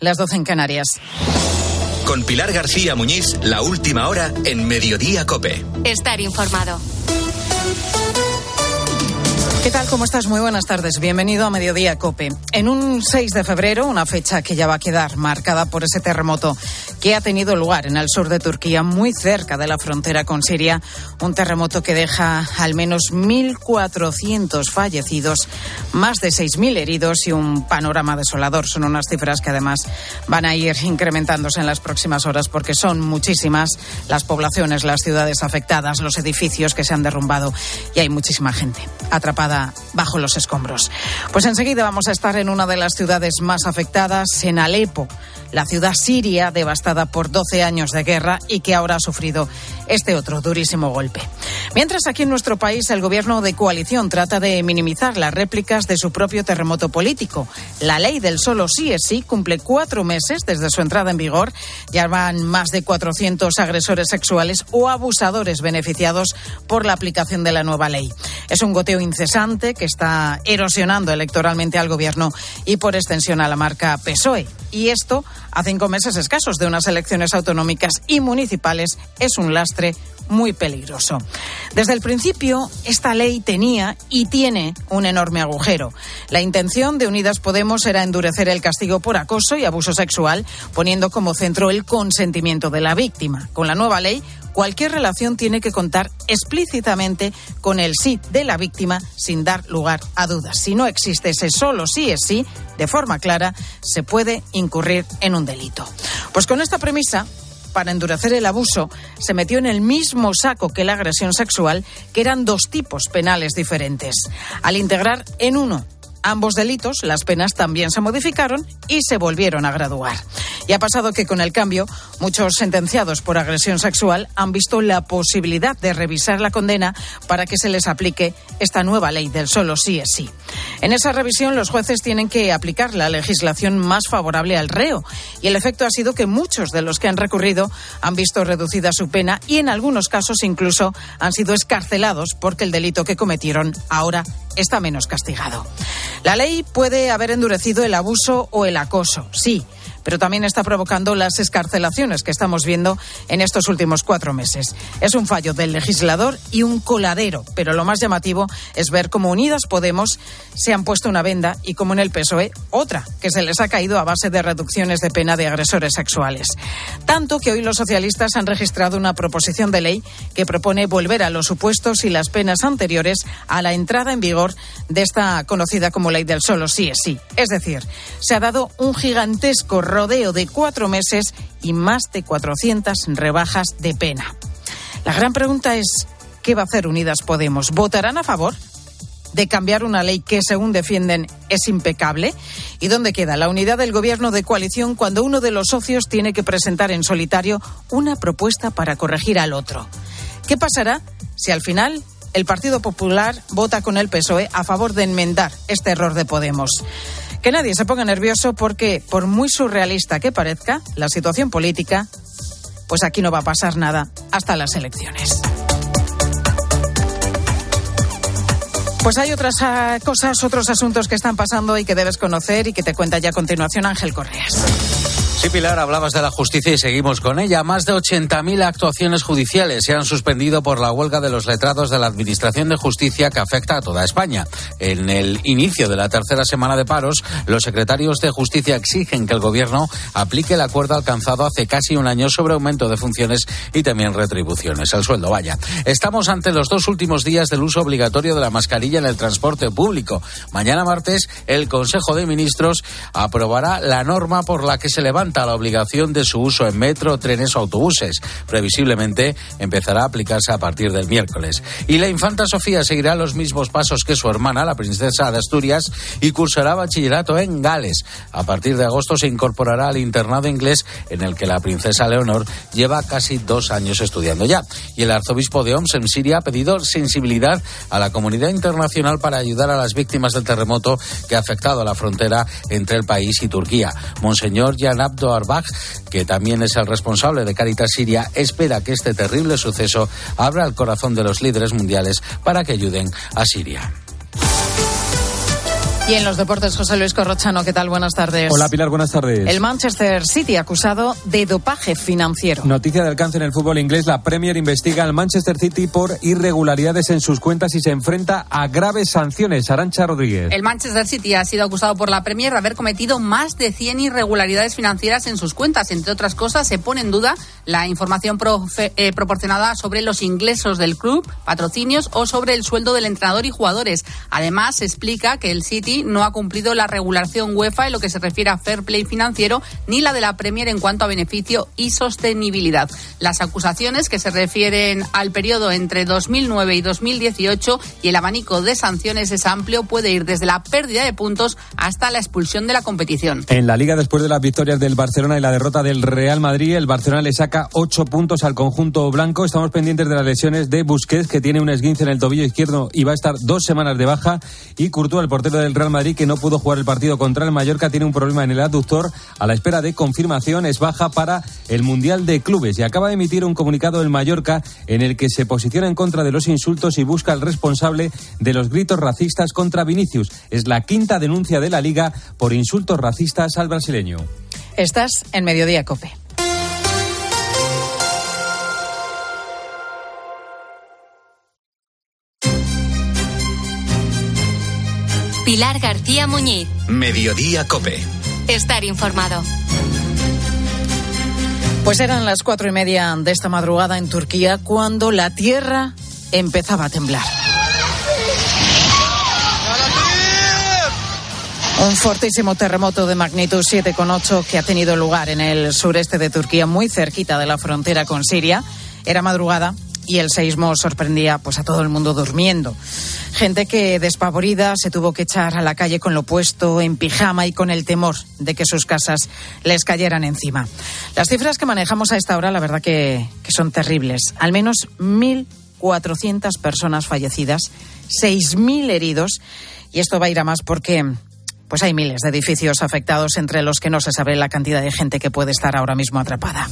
las doce en Canarias. Con Pilar García Muñiz, la última hora en Mediodía Cope. Estar informado. ¿Qué tal? ¿Cómo estás? Muy buenas tardes. Bienvenido a Mediodía Cope. En un 6 de febrero, una fecha que ya va a quedar marcada por ese terremoto que ha tenido lugar en el sur de Turquía, muy cerca de la frontera con Siria, un terremoto que deja al menos 1.400 fallecidos, más de 6.000 heridos y un panorama desolador. Son unas cifras que además van a ir incrementándose en las próximas horas porque son muchísimas las poblaciones, las ciudades afectadas, los edificios que se han derrumbado y hay muchísima gente atrapada bajo los escombros. Pues enseguida vamos a estar en una de las ciudades más afectadas, en Alepo, la ciudad siria devastada por 12 años de guerra y que ahora ha sufrido este otro durísimo golpe. Mientras aquí en nuestro país el gobierno de coalición trata de minimizar las réplicas de su propio terremoto político. La ley del solo sí es sí cumple cuatro meses desde su entrada en vigor. Ya van más de 400 agresores sexuales o abusadores beneficiados por la aplicación de la nueva ley. Es un goteo incesante que está erosionando electoralmente al gobierno y por extensión a la marca PSOE. Y esto, a cinco meses escasos de unas elecciones autonómicas y municipales, es un lastre muy peligroso. Desde el principio, esta ley tenía y tiene un enorme agujero. La intención de Unidas Podemos era endurecer el castigo por acoso y abuso sexual, poniendo como centro el consentimiento de la víctima. Con la nueva ley, cualquier relación tiene que contar explícitamente con el sí de la víctima sin dar lugar a dudas. Si no existe ese solo sí es sí, de forma clara, se puede incurrir en un delito. Pues con esta premisa, para endurecer el abuso, se metió en el mismo saco que la agresión sexual, que eran dos tipos penales diferentes. Al integrar en uno ambos delitos, las penas también se modificaron y se volvieron a graduar. Y ha pasado que con el cambio, muchos sentenciados por agresión sexual han visto la posibilidad de revisar la condena para que se les aplique esta nueva ley del solo sí es sí. En esa revisión, los jueces tienen que aplicar la legislación más favorable al reo. Y el efecto ha sido que muchos de los que han recurrido han visto reducida su pena y en algunos casos incluso han sido escarcelados porque el delito que cometieron ahora está menos castigado. La ley puede haber endurecido el abuso o el acoso, sí, pero también está provocando las escarcelaciones que estamos viendo en estos últimos cuatro meses. Es un fallo del legislador y un coladero, pero lo más llamativo es ver cómo Unidas Podemos se han puesto una venda y como en el PSOE otra, que se les ha caído a base de reducciones de pena de agresores sexuales. Tanto que hoy los socialistas han registrado una proposición de ley que propone volver a los supuestos y las penas anteriores a la entrada en vigor de esta conocida como ley del solo sí es sí. Es decir, se ha dado un gigantesco rodeo de cuatro meses y más de 400 rebajas de pena. La gran pregunta es, ¿qué va a hacer Unidas Podemos? ¿Votarán a favor? de cambiar una ley que, según defienden, es impecable? ¿Y dónde queda la unidad del gobierno de coalición cuando uno de los socios tiene que presentar en solitario una propuesta para corregir al otro? ¿Qué pasará si al final el Partido Popular vota con el PSOE a favor de enmendar este error de Podemos? Que nadie se ponga nervioso porque, por muy surrealista que parezca la situación política, pues aquí no va a pasar nada hasta las elecciones. Pues hay otras ah, cosas, otros asuntos que están pasando y que debes conocer y que te cuenta ya a continuación Ángel Correas. Sí, Pilar, hablabas de la justicia y seguimos con ella. Más de 80.000 actuaciones judiciales se han suspendido por la huelga de los letrados de la Administración de Justicia que afecta a toda España. En el inicio de la tercera semana de paros, los secretarios de Justicia exigen que el Gobierno aplique el acuerdo alcanzado hace casi un año sobre aumento de funciones y también retribuciones. El sueldo, vaya. Estamos ante los dos últimos días del uso obligatorio de la mascarilla en el transporte público. Mañana martes, el Consejo de Ministros aprobará la norma por la que se levanta la obligación de su uso en metro, trenes o autobuses. Previsiblemente empezará a aplicarse a partir del miércoles. Y la infanta Sofía seguirá los mismos pasos que su hermana, la princesa de Asturias, y cursará bachillerato en Gales. A partir de agosto se incorporará al internado inglés en el que la princesa Leonor lleva casi dos años estudiando ya. Y el arzobispo de Homs en Siria ha pedido sensibilidad a la comunidad internacional para ayudar a las víctimas del terremoto que ha afectado a la frontera entre el país y Turquía. Monseñor Arbach, que también es el responsable de Caritas Siria, espera que este terrible suceso abra el corazón de los líderes mundiales para que ayuden a Siria. Y en los deportes, José Luis Corrochano, ¿qué tal? Buenas tardes. Hola Pilar, buenas tardes. El Manchester City acusado de dopaje financiero. Noticia de alcance en el fútbol inglés. La Premier investiga al Manchester City por irregularidades en sus cuentas y se enfrenta a graves sanciones. Arancha Rodríguez. El Manchester City ha sido acusado por la Premier de haber cometido más de 100 irregularidades financieras en sus cuentas. Entre otras cosas, se pone en duda la información eh, proporcionada sobre los ingresos del club, patrocinios o sobre el sueldo del entrenador y jugadores. Además, se explica que el City no ha cumplido la regulación UEFA en lo que se refiere a fair play financiero ni la de la Premier en cuanto a beneficio y sostenibilidad. Las acusaciones que se refieren al periodo entre 2009 y 2018 y el abanico de sanciones es amplio, puede ir desde la pérdida de puntos hasta la expulsión de la competición. En la liga, después de las victorias del Barcelona y la derrota del Real Madrid, el Barcelona le saca ocho puntos al conjunto blanco. Estamos pendientes de las lesiones de Busquets, que tiene un esguince en el tobillo izquierdo y va a estar dos semanas de baja, y Courtois, el portero del Real Madrid, que no pudo jugar el partido contra el Mallorca, tiene un problema en el aductor. A la espera de confirmación, es baja para el Mundial de Clubes. Y acaba de emitir un comunicado el Mallorca en el que se posiciona en contra de los insultos y busca al responsable de los gritos racistas contra Vinicius. Es la quinta denuncia de la Liga por insultos racistas al brasileño. Estás en Mediodía Cope. Pilar García Muñiz. Mediodía Cope. Estar informado. Pues eran las cuatro y media de esta madrugada en Turquía cuando la tierra empezaba a temblar. Un fortísimo terremoto de magnitud 7,8 que ha tenido lugar en el sureste de Turquía, muy cerquita de la frontera con Siria. Era madrugada y el seismo sorprendía pues a todo el mundo durmiendo. Gente que despavorida se tuvo que echar a la calle con lo puesto, en pijama y con el temor de que sus casas les cayeran encima. Las cifras que manejamos a esta hora, la verdad que, que son terribles. Al menos 1.400 personas fallecidas, 6.000 heridos. Y esto va a ir a más porque pues hay miles de edificios afectados, entre los que no se sabe la cantidad de gente que puede estar ahora mismo atrapada.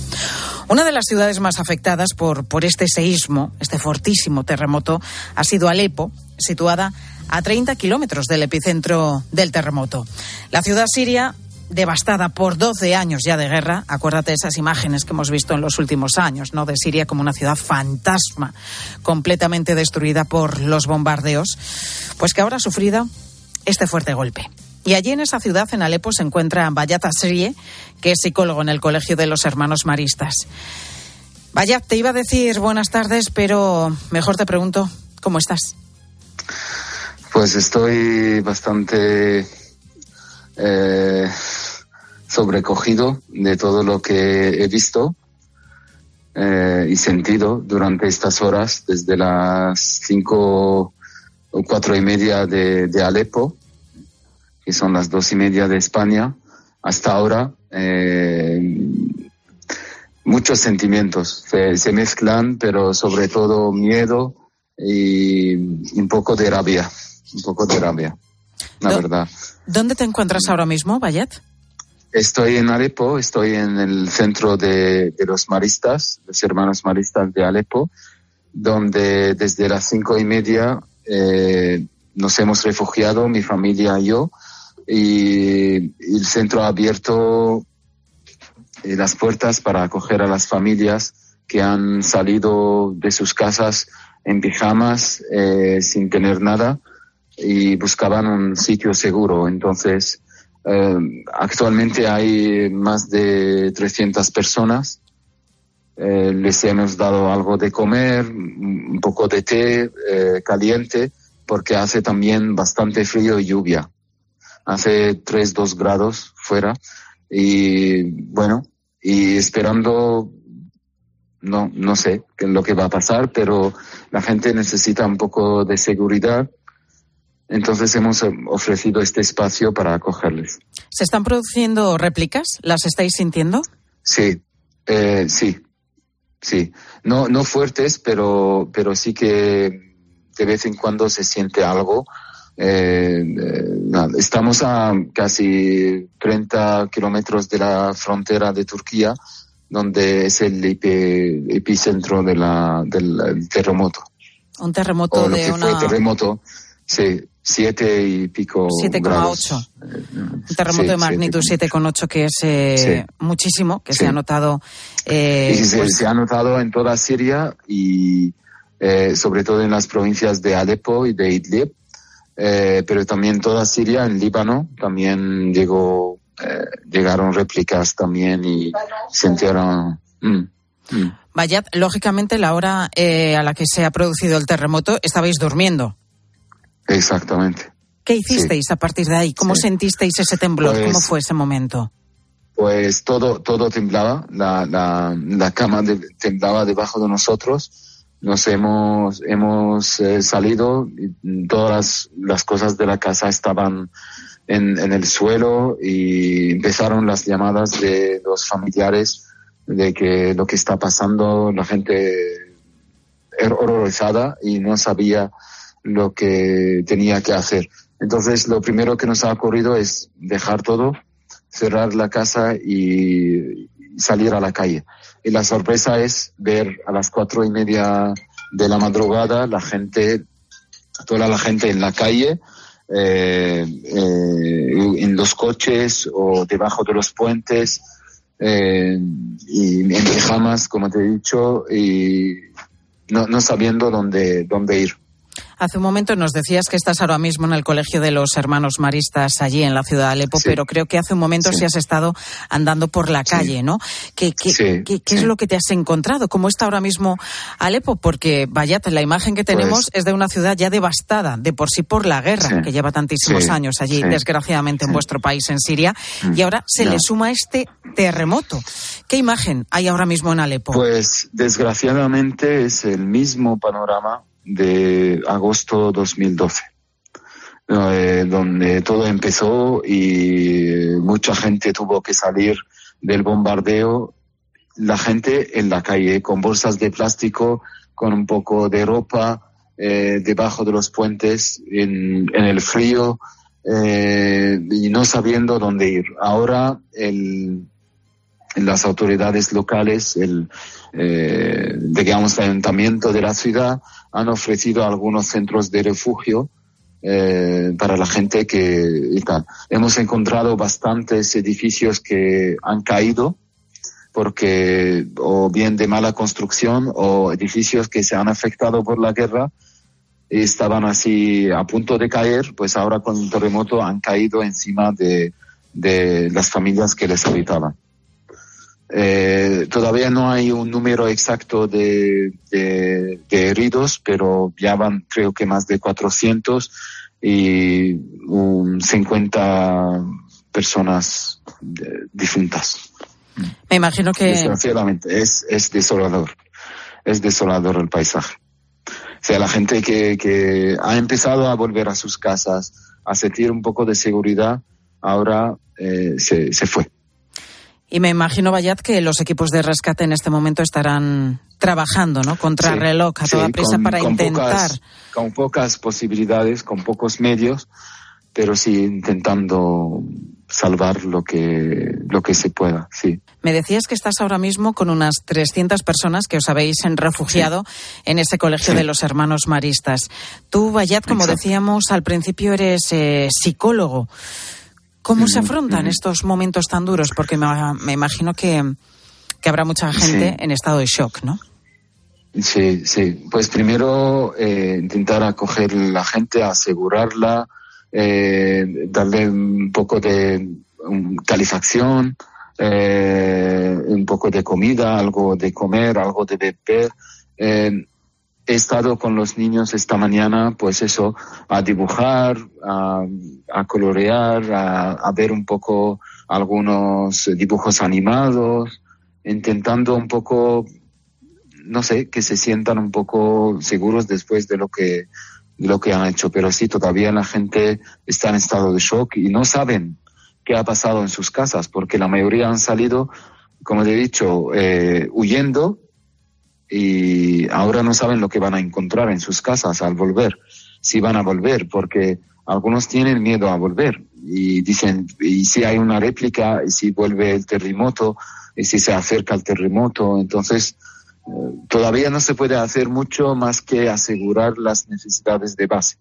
Una de las ciudades más afectadas por, por este seísmo, este fortísimo terremoto, ha sido Alepo, situada a 30 kilómetros del epicentro del terremoto. La ciudad siria devastada por 12 años ya de guerra. Acuérdate de esas imágenes que hemos visto en los últimos años, ¿no? De Siria como una ciudad fantasma, completamente destruida por los bombardeos, pues que ahora ha sufrido este fuerte golpe. Y allí en esa ciudad, en Alepo, se encuentra Bayat Asrie, que es psicólogo en el Colegio de los Hermanos Maristas. Bayat, te iba a decir buenas tardes, pero mejor te pregunto, ¿cómo estás? Pues estoy bastante eh, sobrecogido de todo lo que he visto eh, y sentido durante estas horas, desde las cinco o cuatro y media de, de Alepo que son las dos y media de España, hasta ahora eh, muchos sentimientos se, mezclan, pero sobre todo miedo y un poco de rabia, un poco de rabia, la verdad. ¿Dónde te encuentras ahora mismo, Bayet? Estoy en Alepo, estoy en el centro de, los maristas, los hermanos maristas de Alepo, donde desde las cinco y media eh, nos hemos refugiado, mi familia y yo, y el centro ha abierto eh, las puertas para acoger a las familias que han salido de sus casas en pijamas eh, sin tener nada y buscaban un sitio seguro. Entonces, eh, actualmente hay más de 300 personas. les hemos dado algo de comer, un poco de té caliente, porque hace también bastante frío y lluvia hace 3, 2 grados fuera y bueno, y esperando, no, no sé qué es lo que va a pasar, pero la gente necesita un poco de seguridad. Entonces hemos ofrecido este espacio para acogerles. ¿Se están produciendo réplicas? ¿Las estáis sintiendo? Sí, eh, sí, sí. No, no fuertes, pero, pero sí que de vez en cuando se siente algo eh, eh estamos a casi 30 kilómetros de la frontera de Turquía, donde es el epicentro de la, del terremoto. Un terremoto de una... terremoto Sí, siete y pico 7,8. Un terremoto Sí, de magnitud 7,8 que es eh, Sí. muchísimo, que Sí. se ha notado. eh, se, pues, se ha notado en toda Siria y eh, sobre todo en las provincias de Alepo y de Idlib, eh, pero también toda Siria, en Líbano, también llegó, eh, llegaron réplicas también y sintieron... mm, mm. Bayat, lógicamente, la hora eh, a la que se ha producido el terremoto, estabais durmiendo. Exactamente. ¿Qué hicisteis a partir de ahí? ¿Cómo Sí. sentisteis ese temblor? Pues- ¿Cómo fue ese momento? Pues todo, todo temblaba, la, la, la cama de- temblaba debajo de nosotros. Nos hemos, hemos eh, salido, y todas las, las cosas de la casa estaban en, en el suelo y empezaron las llamadas de los familiares de que lo que está pasando, la gente era horrorizada y no sabía lo que tenía que hacer. Entonces, lo primero que nos ha ocurrido es dejar todo, cerrar la casa y salir a la calle. Y la sorpresa es ver a las cuatro y media de la madrugada la gente, toda la gente en la calle, eh, eh, en los coches o debajo de los puentes, eh, y en pijamas, como te he dicho, y no, no sabiendo dónde, dónde ir. Hace un momento nos decías que estás ahora mismo en el Colegio de los Hermanos Maristas allí en la ciudad de Alepo, Sí. pero creo que hace un momento sí, Sí. has estado andando por la calle, ¿no? ¿Qué, qué, Sí, qué- qué es lo que te has encontrado? ¿Cómo está ahora mismo Alepo? Porque, vaya, la imagen que tenemos Pues- es de una ciudad ya devastada, de por sí por la guerra, que lleva tantísimos años allí, desgraciadamente, en vuestro país, en Siria, y ahora se Ya. le suma este terremoto. ¿Qué imagen hay ahora mismo en Alepo? Pues desgraciadamente es el mismo panorama de agosto 2012, eh, donde todo empezó y mucha gente tuvo que salir del bombardeo, la gente en la calle con bolsas de plástico, con un poco de ropa eh, debajo de los puentes, en, en el frío eh, y no sabiendo dónde ir. Ahora el, las autoridades locales, el, eh, digamos, el ayuntamiento de la ciudad han ofrecido algunos centros de refugio eh, para la gente que y tal. Hemos encontrado bastantes edificios que han caído porque o bien de mala construcción o edificios que se han afectado por la guerra y estaban así a punto de caer, pues ahora con el terremoto han caído encima de, de las familias que les habitaban. Eh, todavía no hay un número exacto de, de, de heridos, pero ya van creo que más de 400 y un 50 personas eh, difuntas. Me imagino que... Desgraciadamente, es, es desolador. Es desolador el paisaje. O sea, la gente que, que ha empezado a volver a sus casas, a sentir un poco de seguridad, ahora eh, se, se fue. Y me imagino, Bayat, que los equipos de rescate en este momento estarán trabajando, ¿no? Contra Sí, reloj, a toda sí, prisa con- para con intentar. Pocas, con pocas posibilidades, con pocos medios, pero sí intentando salvar lo que, lo que se pueda, sí. Me decías que estás ahora mismo con unas 300 personas que os habéis refugiado en ese colegio Sí. de los hermanos maristas. Tú, Bayat, como Exacto. decíamos al principio, eres eh, psicólogo. ¿Cómo se afrontan estos momentos tan duros? Porque me, me imagino que, que habrá mucha gente Sí. en estado de shock, ¿no? Sí, sí. Pues primero eh, intentar acoger a la gente, asegurarla, eh, darle un poco de um, calefacción, eh, un poco de comida, algo de comer, algo de beber. He estado con los niños esta mañana, pues eso, a dibujar, a, a colorear, a, a ver un poco algunos dibujos animados, intentando un poco no sé, que se sientan un poco seguros después de lo que, lo que han hecho. Pero sí, todavía la gente está en estado de shock y no saben qué ha pasado en sus casas, porque la mayoría han salido, como te he dicho, eh, huyendo y ahora no saben lo que van a encontrar en sus casas al volver, si van a volver, porque algunos tienen miedo a volver y dicen, y si hay una réplica, y si vuelve el terremoto, y si se acerca el terremoto, entonces todavía no se puede hacer mucho más que asegurar las necesidades de base.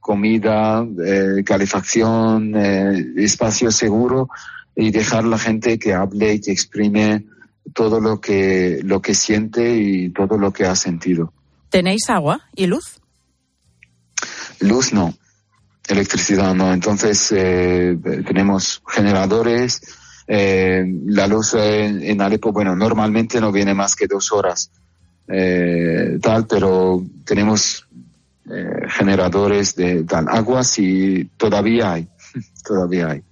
comida, eh, calefacción, eh, espacio seguro y dejar la gente que hable y que exprime todo lo que, lo que siente y todo lo que ha sentido. ¿Tenéis agua y luz? Luz no, electricidad no. Entonces eh, tenemos generadores. Eh, la luz en, en, Alepo, bueno, normalmente no viene más que dos horas, eh, tal, pero tenemos eh, generadores de tal aguas y todavía hay, todavía hay.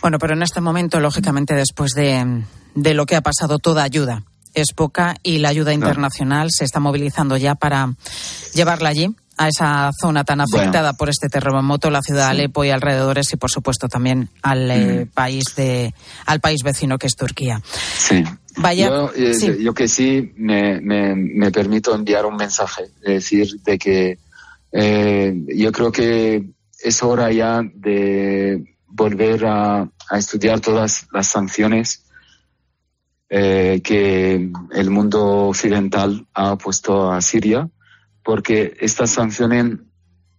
Bueno, pero en este momento, lógicamente, después de, de lo que ha pasado, toda ayuda es poca y la ayuda internacional se está movilizando ya para llevarla allí a esa zona tan afectada bueno. por este terremoto, la ciudad de. Alepo y alrededores y por supuesto también al eh, país de al país vecino que es Turquía. Sí. Vaya, yo, eh, sí. yo que sí me, me, me, permito enviar un mensaje, decir, de que eh, yo creo que es hora ya de volver a, estudiar todas las sanciones eh, que el mundo occidental ha puesto a Siria, porque estas sanciones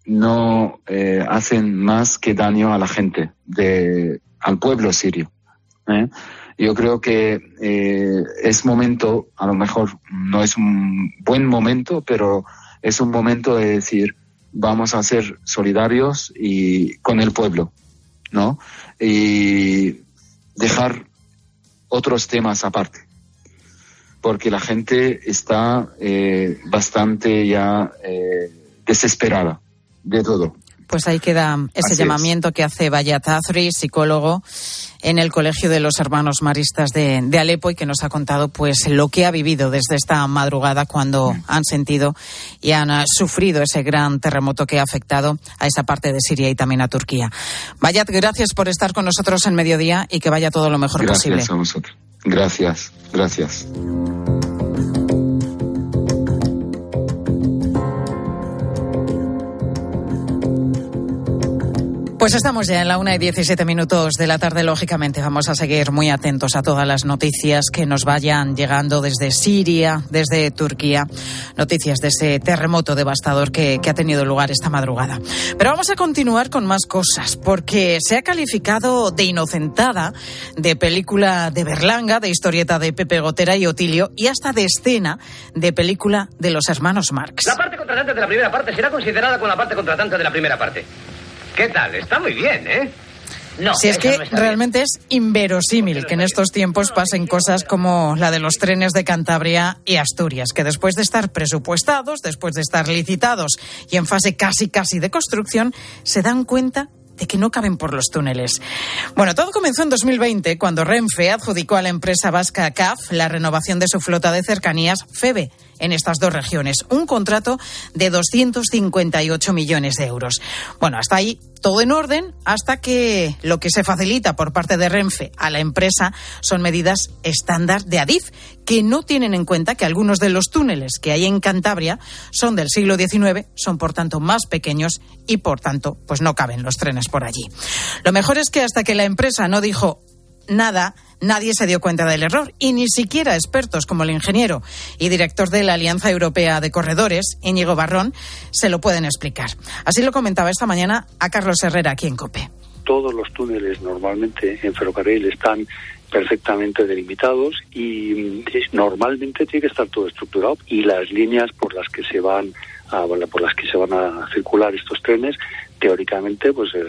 no eh, hacen más que daño a la gente, de, al pueblo sirio. ¿eh? Yo creo que es momento, a lo mejor no es un buen momento, pero es un momento de decir, vamos a ser solidarios y con el pueblo, ¿no? Y dejar otros temas aparte, porque la gente está eh, bastante ya eh, desesperada de todo. Pues ahí queda ese Así llamamiento es. que hace Bayat Azri, psicólogo en el Colegio de los Hermanos Maristas de, de, Alepo y que nos ha contado pues lo que ha vivido desde esta madrugada cuando han sentido y han uh, sufrido ese gran terremoto que ha afectado a esa parte de Siria y también a Turquía. Bayat, gracias por estar con nosotros en mediodía y que vaya todo lo mejor gracias posible. A vosotros. Gracias, gracias. Pues estamos ya en la una y 17 minutos de la tarde. Lógicamente, vamos a seguir muy atentos a todas las noticias que nos vayan llegando desde Siria, desde Turquía. Noticias de ese terremoto devastador que, que ha tenido lugar esta madrugada. Pero vamos a continuar con más cosas, porque se ha calificado de inocentada, de película de Berlanga, de historieta de Pepe Gotera y Otilio, y hasta de escena de película de los hermanos Marx. La parte contratante de la primera parte será considerada con la parte contratante de la primera parte. ¿Qué tal? Está muy bien, ¿eh? No, si es que no realmente es inverosímil que en estos tiempos pasen cosas como la de los trenes de Cantabria y Asturias, que después de estar presupuestados, después de estar licitados y en fase casi casi de construcción, se dan cuenta de que no caben por los túneles. Bueno, todo comenzó en 2020 cuando Renfe adjudicó a la empresa vasca CAF la renovación de su flota de cercanías FEBE en estas dos regiones, un contrato de 258 millones de euros. Bueno, hasta ahí todo en orden hasta que lo que se facilita por parte de Renfe a la empresa son medidas estándar de Adif que no tienen en cuenta que algunos de los túneles que hay en Cantabria son del siglo XIX, son por tanto más pequeños y por tanto pues no caben los trenes por allí. Lo mejor es que hasta que la empresa no dijo nada, nadie se dio cuenta del error y ni siquiera expertos como el ingeniero y director de la Alianza Europea de Corredores, Íñigo Barrón, se lo pueden explicar. Así lo comentaba esta mañana a Carlos Herrera aquí en COPE. Todos los túneles normalmente en ferrocarril están perfectamente delimitados y normalmente tiene que estar todo estructurado y las líneas por las que se van a, por las que se van a circular estos trenes teóricamente pues eh,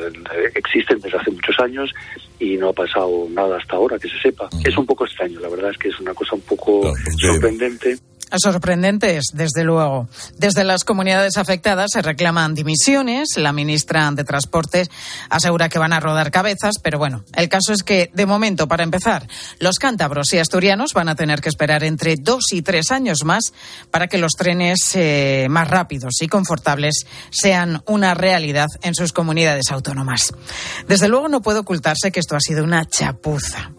existen desde hace muchos años y no ha pasado nada hasta ahora que se sepa. Es un poco extraño, la verdad es que es una cosa un poco sorprendente. Sorprendentes, desde luego. Desde las comunidades afectadas se reclaman dimisiones. La ministra de Transportes asegura que van a rodar cabezas, pero bueno, el caso es que, de momento, para empezar, los cántabros y asturianos van a tener que esperar entre dos y tres años más para que los trenes eh, más rápidos y confortables sean una realidad en sus comunidades autónomas. Desde luego, no puede ocultarse que esto ha sido una chapuza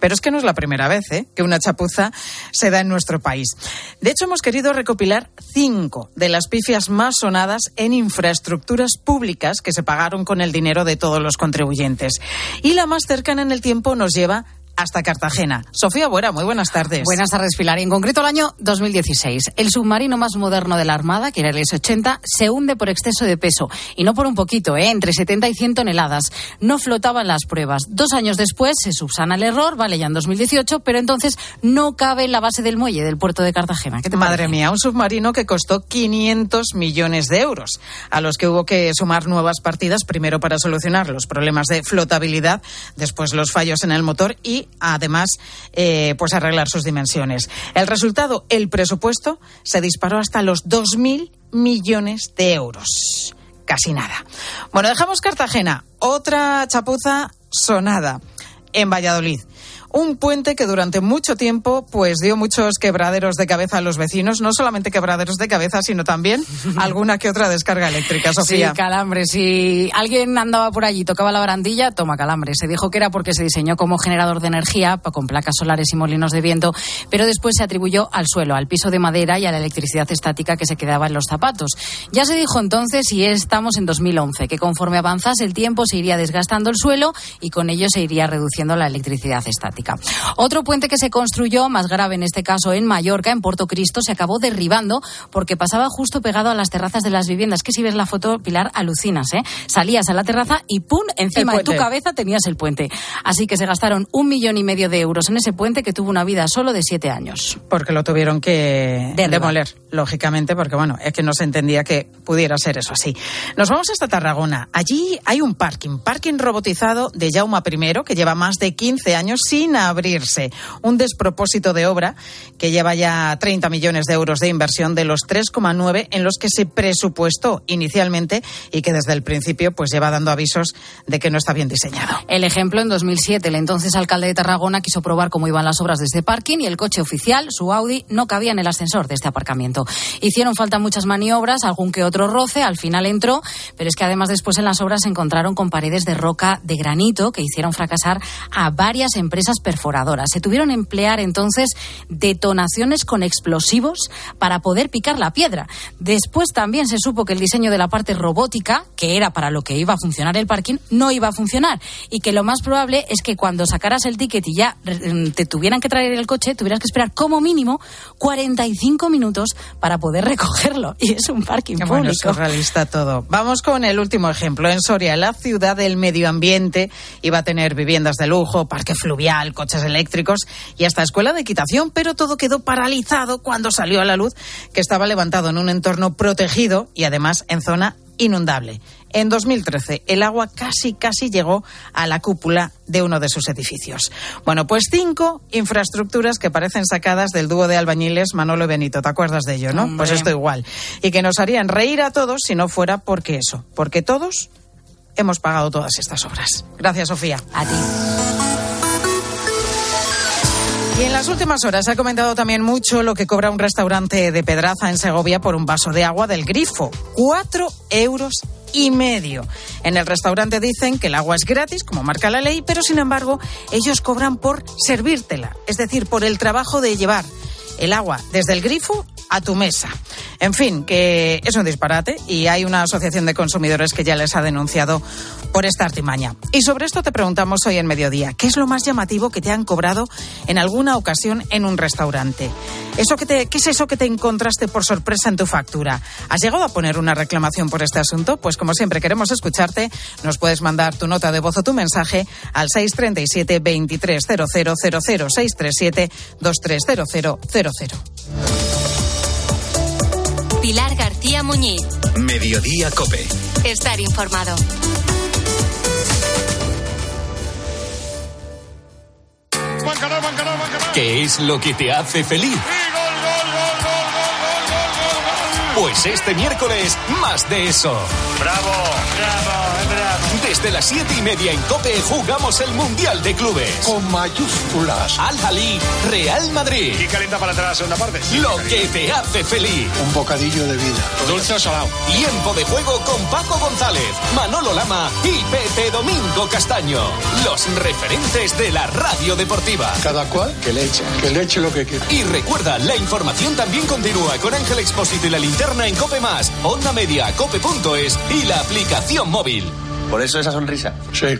pero es que no es la primera vez ¿eh? que una chapuza se da en nuestro país. De hecho, hemos querido recopilar cinco de las pifias más sonadas en infraestructuras públicas que se pagaron con el dinero de todos los contribuyentes. Y la más cercana en el tiempo nos lleva hasta Cartagena. Sofía Buera, muy buenas tardes. Buenas tardes, Pilar. En concreto, el año 2016. El submarino más moderno de la Armada, que era el S-80, se hunde por exceso de peso. Y no por un poquito, ¿eh? entre 70 y 100 toneladas. No flotaban las pruebas. Dos años después se subsana el error, vale ya en 2018, pero entonces no cabe en la base del muelle del puerto de Cartagena. ¿Qué te Madre mía, un submarino que costó 500 millones de euros, a los que hubo que sumar nuevas partidas, primero para solucionar los problemas de flotabilidad, después los fallos en el motor y además eh, pues arreglar sus dimensiones. El resultado, el presupuesto, se disparó hasta los 2.000 millones de euros. Casi nada. Bueno, dejamos Cartagena. Otra chapuza sonada en Valladolid un puente que durante mucho tiempo pues dio muchos quebraderos de cabeza a los vecinos, no solamente quebraderos de cabeza, sino también alguna que otra descarga eléctrica, Sofía. Sí, calambre. Si alguien andaba por allí, tocaba la barandilla, toma calambre. Se dijo que era porque se diseñó como generador de energía con placas solares y molinos de viento, pero después se atribuyó al suelo, al piso de madera y a la electricidad estática que se quedaba en los zapatos. Ya se dijo entonces, y estamos en 2011, que conforme avanzase el tiempo se iría desgastando el suelo y con ello se iría reduciendo la electricidad estática. Otro puente que se construyó, más grave en este caso en Mallorca, en Puerto Cristo, se acabó derribando porque pasaba justo pegado a las terrazas de las viviendas. Que si ves la foto, Pilar, alucinas, ¿eh? Salías a la terraza y ¡pum! Encima de tu cabeza tenías el puente. Así que se gastaron un millón y medio de euros en ese puente que tuvo una vida solo de siete años. Porque lo tuvieron que demoler, lógicamente, porque bueno, es que no se entendía que pudiera ser eso así. Nos vamos hasta Tarragona. Allí hay un parking, parking robotizado de Jauma I, que lleva más de 15 años sin abrirse. Un despropósito de obra que lleva ya 30 millones de euros de inversión de los 3,9 en los que se presupuestó inicialmente y que desde el principio pues lleva dando avisos de que no está bien diseñado. El ejemplo en 2007, el entonces alcalde de Tarragona quiso probar cómo iban las obras de este parking y el coche oficial, su Audi, no cabía en el ascensor de este aparcamiento. Hicieron falta muchas maniobras, algún que otro roce, al final entró, pero es que además después en las obras se encontraron con paredes de roca de granito que hicieron fracasar a varias empresas perforadoras. Se tuvieron que emplear entonces detonaciones con explosivos para poder picar la piedra. Después también se supo que el diseño de la parte robótica, que era para lo que iba a funcionar el parking, no iba a funcionar y que lo más probable es que cuando sacaras el ticket y ya mm, te tuvieran que traer el coche, tuvieras que esperar como mínimo 45 minutos para poder recogerlo. Y es un parking público. Bueno, es surrealista todo. Vamos con el último ejemplo. En Soria, la ciudad del medio ambiente iba a tener viviendas de lujo, parque fluvial, coches eléctricos y hasta escuela de equitación, pero todo quedó paralizado cuando salió a la luz que estaba levantado en un entorno protegido y además en zona inundable. En 2013, el agua casi, casi llegó a la cúpula de uno de sus edificios. Bueno, pues cinco infraestructuras que parecen sacadas del dúo de albañiles Manolo y Benito. ¿Te acuerdas de ello, no? Hombre. Pues esto igual. Y que nos harían reír a todos si no fuera porque eso, porque todos hemos pagado todas estas obras. Gracias, Sofía. A ti. Y en las últimas horas ha comentado también mucho lo que cobra un restaurante de Pedraza en Segovia por un vaso de agua del grifo. Cuatro euros y medio. En el restaurante dicen que el agua es gratis, como marca la ley, pero sin embargo ellos cobran por servírtela, es decir, por el trabajo de llevar el agua desde el grifo a tu mesa. En fin, que es un disparate y hay una asociación de consumidores que ya les ha denunciado por esta artimaña. Y sobre esto te preguntamos hoy en mediodía, ¿qué es lo más llamativo que te han cobrado en alguna ocasión en un restaurante? ¿Eso ¿Qué es eso que te encontraste por sorpresa en tu factura? ¿Has llegado a poner una reclamación por este asunto? Pues como siempre queremos escucharte, nos puedes mandar tu nota de voz o tu mensaje al 637 230000 637 230000. Pilar García Muñiz. Mediodía Cope. Estar informado. ¿Qué es lo que te hace feliz? Pues este miércoles, más de eso. ¡Bravo! ¡Bravo! Desde las siete y media en COPE jugamos el Mundial de Clubes. Con mayúsculas. Al Jalí, Real Madrid. ¿Y calienta para entrar a la segunda parte? Lo que te hace feliz. Un bocadillo de vida. Dulce o salado. Tiempo de juego con Paco González, Manolo Lama y Pepe Domingo Castaño. Los referentes de la radio deportiva. Cada cual que le eche. Que le eche lo que quiera. Y recuerda, la información también continúa con Ángel Expósito y la linterna en Cope Más, Onda Media, Cope.es y la aplicación móvil. Por eso esa sonrisa. Sí.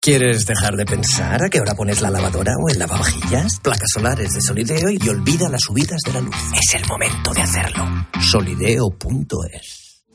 ¿Quieres dejar de pensar a qué hora pones la lavadora o el lavavajillas? Placas solares de Solideo y olvida las subidas de la luz. Es el momento de hacerlo. Solideo.es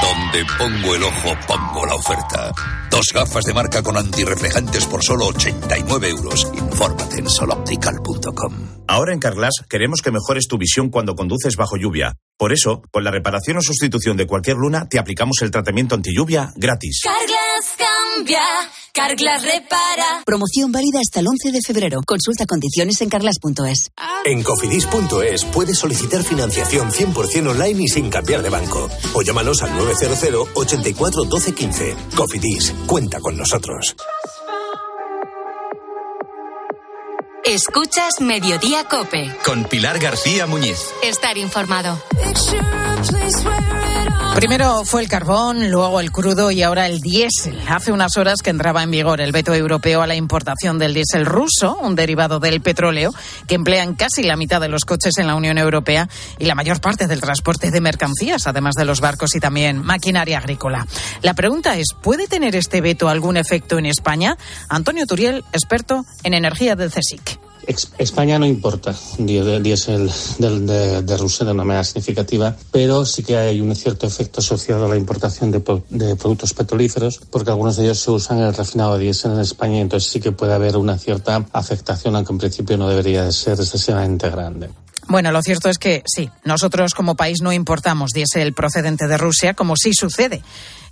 Donde pongo el ojo, pongo la oferta. Dos gafas de marca con antirreflejantes por solo 89 euros. Infórmate en soloptical.com. Ahora en Carglass queremos que mejores tu visión cuando conduces bajo lluvia. Por eso, con la reparación o sustitución de cualquier luna, te aplicamos el tratamiento anti lluvia gratis. Carglass cambia, Carglass repara. Promoción válida hasta el 11 de febrero. Consulta condiciones en carglass.es. En cofidis.es puedes solicitar financiación 100% online y sin cambiar de banco. O llámanos al 900 84 12 15. Cofidis, cuenta con nosotros. Escuchas Mediodía Cope. Con Pilar García Muñiz. Estar informado. Primero fue el carbón, luego el crudo y ahora el diésel. Hace unas horas que entraba en vigor el veto europeo a la importación del diésel ruso, un derivado del petróleo, que emplean casi la mitad de los coches en la Unión Europea y la mayor parte del transporte de mercancías, además de los barcos y también maquinaria agrícola. La pregunta es, ¿puede tener este veto algún efecto en España? Antonio Turiel, experto en energía del CSIC. España no importa diésel de, Rusia de una manera significativa, pero sí que hay un cierto efecto asociado a la importación de, productos petrolíferos, porque algunos de ellos se usan en el refinado de diésel en España, entonces sí que puede haber una cierta afectación, aunque en principio no debería de ser excesivamente grande. Bueno, lo cierto es que sí, nosotros como país no importamos diésel procedente de Rusia, como sí sucede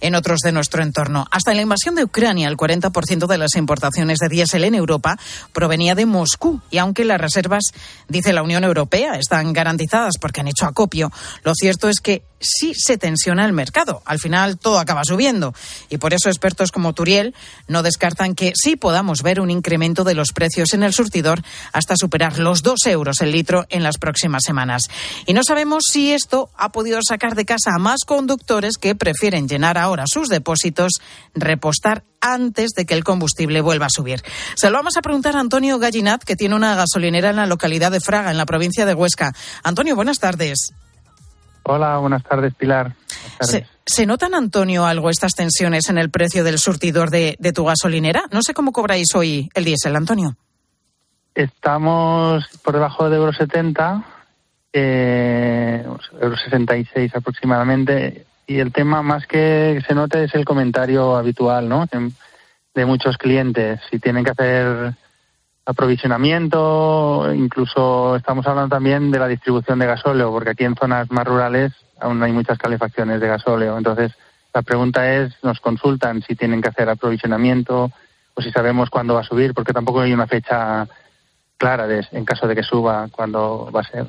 en otros de nuestro entorno. Hasta en la invasión de Ucrania, el 40% de las importaciones de diésel en Europa provenía de Moscú. Y aunque las reservas, dice la Unión Europea, están garantizadas porque han hecho acopio, lo cierto es que sí se tensiona el mercado. Al final todo acaba subiendo. Y por eso expertos como Turiel no descartan que sí podamos ver un incremento de los precios en el surtidor hasta superar los dos euros el litro en las próximas semanas. Y no sabemos si esto ha podido sacar de casa a más conductores que prefieren llenar ahora sus depósitos, repostar antes de que el combustible vuelva a subir. Se lo vamos a preguntar a Antonio Gallinat, que tiene una gasolinera en la localidad de Fraga, en la provincia de Huesca. Antonio, buenas tardes. Hola, buenas tardes, Pilar. ¿Se, notan, Antonio, algo estas tensiones en el precio del surtidor de, tu gasolinera? No sé cómo cobráis hoy el diésel, Antonio. Estamos por debajo de Euro 70, eh, Euro 66 aproximadamente, y el tema más que se note es el comentario habitual, ¿no? De muchos clientes, si tienen que hacer aprovisionamiento, incluso estamos hablando también de la distribución de gasóleo, porque aquí en zonas más rurales aún hay muchas calefacciones de gasóleo. Entonces, la pregunta es, nos consultan si tienen que hacer aprovisionamiento o si sabemos cuándo va a subir, porque tampoco hay una fecha clara de, en caso de que suba, cuándo va a ser.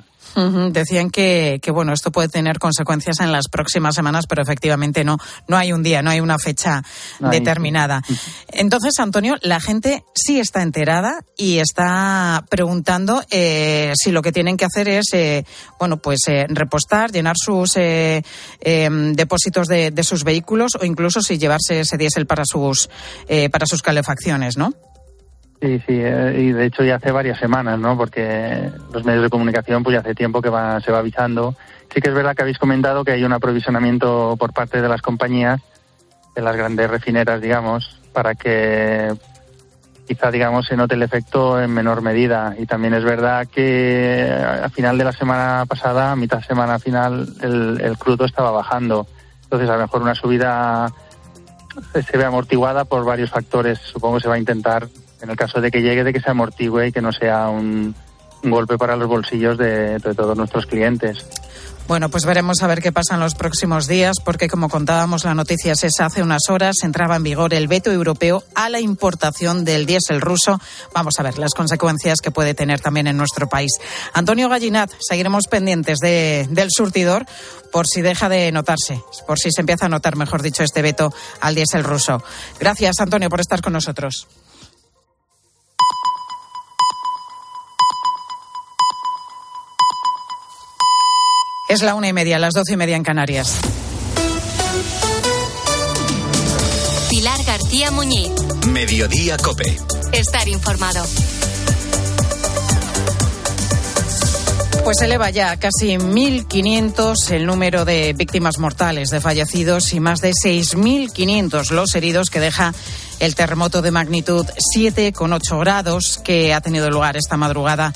Decían que, que, bueno, esto puede tener consecuencias en las próximas semanas, pero efectivamente no, no hay un día, no hay una fecha determinada. Entonces, Antonio, la gente sí está enterada y está preguntando eh, si lo que tienen que hacer es, eh, bueno, pues eh, repostar, llenar sus em, depósitos de, de, sus vehículos o incluso si llevarse ese diésel para sus, para sus calefacciones, ¿no? Sí, sí, eh, y de hecho ya hace varias semanas, ¿no? Porque los medios de comunicación pues ya hace tiempo que va, se va avisando. Sí que es verdad que habéis comentado que hay un aprovisionamiento por parte de las compañías, de las grandes refineras, digamos, para que quizá, digamos, se note el efecto en menor medida. Y también es verdad que a final de la semana pasada, a mitad semana final, el, el crudo estaba bajando. Entonces, a lo mejor una subida se ve amortiguada por varios factores. Supongo que se va a intentar en el caso de que llegue, de que se amortigue y que no sea un, golpe para los bolsillos de, de todos nuestros clientes. Bueno, pues veremos a ver qué pasa en los próximos días, porque como contábamos la noticia es hace unas horas, entraba en vigor el veto europeo a la importación del diésel ruso. Vamos a ver las consecuencias que puede tener también en nuestro país. Antonio Gallinat, seguiremos pendientes de, del surtidor por si deja de notarse, por si se empieza a notar, mejor dicho, este veto al diésel ruso. Gracias, Antonio, por estar con nosotros. Es la una y media, las doce y media en Canarias. Pilar García Muñiz. Mediodía Cope. Estar informado. Pues eleva ya a casi 1.500 el número de víctimas mortales, de fallecidos y más de 6.500 los heridos que deja el terremoto de magnitud 7,8 grados que ha tenido lugar esta madrugada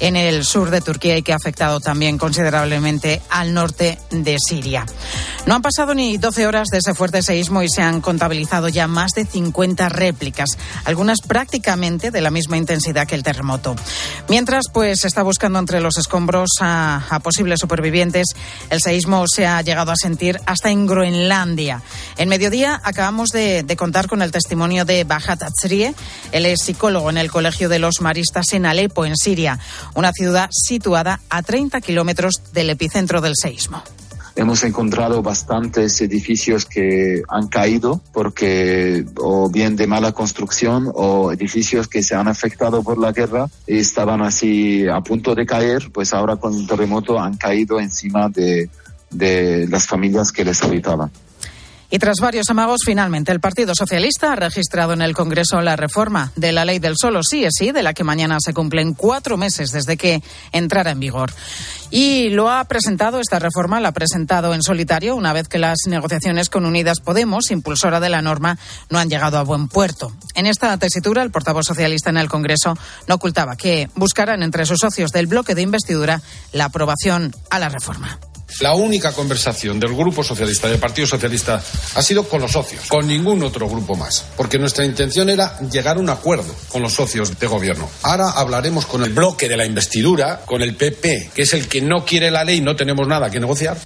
en el sur de Turquía y que ha afectado también considerablemente al norte de Siria. No han pasado ni 12 horas de ese fuerte seísmo y se han contabilizado ya más de 50 réplicas, algunas prácticamente de la misma intensidad que el terremoto. Mientras, pues, se está buscando entre los escombros a, a posibles supervivientes. El seísmo se ha llegado a sentir hasta en Groenlandia. En mediodía acabamos de, de contar con el testimonio de Bajat Atzrie. Él es psicólogo en el Colegio de los Maristas en Alepo, en Siria una ciudad situada a 30 kilómetros del epicentro del seísmo. Hemos encontrado bastantes edificios que han caído porque o bien de mala construcción o edificios que se han afectado por la guerra y estaban así a punto de caer, pues ahora con el terremoto han caído encima de, de las familias que les habitaban. Y tras varios amagos, finalmente el Partido Socialista ha registrado en el Congreso la reforma de la ley del solo sí es sí, de la que mañana se cumplen cuatro meses desde que entrara en vigor. Y lo ha presentado, esta reforma la ha presentado en solitario una vez que las negociaciones con Unidas Podemos, impulsora de la norma, no han llegado a buen puerto. En esta tesitura, el portavoz socialista en el Congreso no ocultaba que buscarán entre sus socios del bloque de investidura la aprobación a la reforma. La única conversación del Grupo Socialista, del Partido Socialista, ha sido con los socios, con ningún otro grupo más, porque nuestra intención era llegar a un acuerdo con los socios de gobierno. Ahora hablaremos con el bloque de la investidura, con el PP, que es el que no quiere la ley, no tenemos nada que negociar.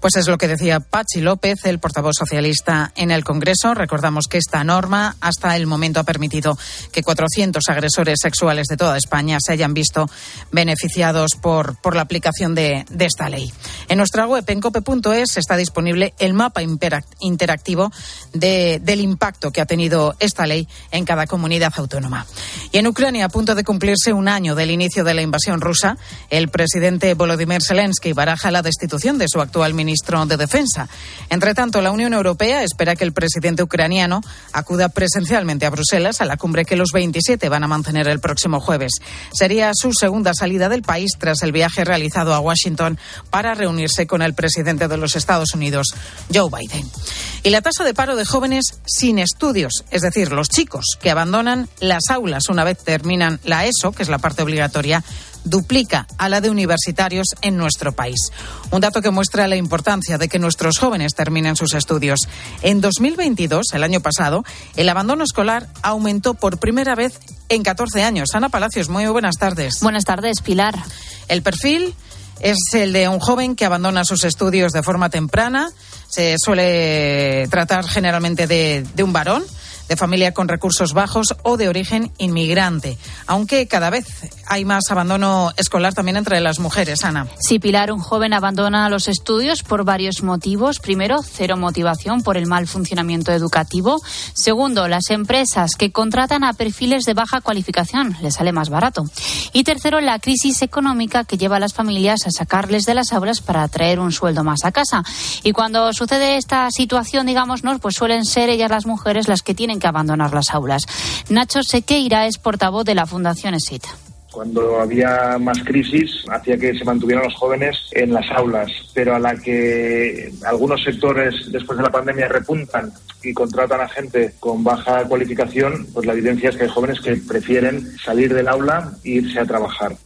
Pues es lo que decía Pachi López, el portavoz socialista en el Congreso. Recordamos que esta norma hasta el momento ha permitido que 400 agresores sexuales de toda España se hayan visto beneficiados por, por la aplicación de, esta ley. En nuestra web, en cope.es, está disponible el mapa interactivo de, del impacto que ha tenido esta ley en cada comunidad autónoma. Y en Ucrania, a punto de cumplirse un año del inicio de la invasión rusa, el presidente Volodymyr Zelensky baraja la destitución de su actual ministro ministro de Defensa. Entre tanto, la Unión Europea espera que el presidente ucraniano acuda presencialmente a Bruselas a la cumbre que los 27 van a mantener el próximo jueves. Sería su segunda salida del país tras el viaje realizado a Washington para reunirse con el presidente de los Estados Unidos, Joe Biden. Y la tasa de paro de jóvenes sin estudios, es decir, los chicos que abandonan las aulas una vez terminan la ESO, que es la parte obligatoria, duplica a la de universitarios en nuestro país. Un dato que muestra la importancia de que nuestros jóvenes terminen sus estudios. En 2022, el año pasado, el abandono escolar aumentó por primera vez en 14 años. Ana Palacios, muy buenas tardes. Buenas tardes, Pilar. El perfil es el de un joven que abandona sus estudios de forma temprana. Se suele tratar generalmente de, de un varón de familia con recursos bajos o de origen inmigrante, aunque cada vez hay más abandono escolar también entre las mujeres, Ana. Sí, Pilar, un joven abandona los estudios por varios motivos. Primero, cero motivación por el mal funcionamiento educativo. Segundo, las empresas que contratan a perfiles de baja cualificación, les sale más barato. Y tercero, la crisis económica que lleva a las familias a sacarles de las aulas para traer un sueldo más a casa. Y cuando sucede esta situación, digamos, ¿no? pues suelen ser ellas las mujeres las que tienen que abandonar las aulas. Nacho Sequeira es portavoz de la Fundación ESIT. Cuando había más crisis, hacía que se mantuvieran los jóvenes en las aulas, pero a la que algunos sectores después de la pandemia repuntan y contratan a gente con baja cualificación, pues la evidencia es que hay jóvenes que prefieren salir del aula e irse a trabajar.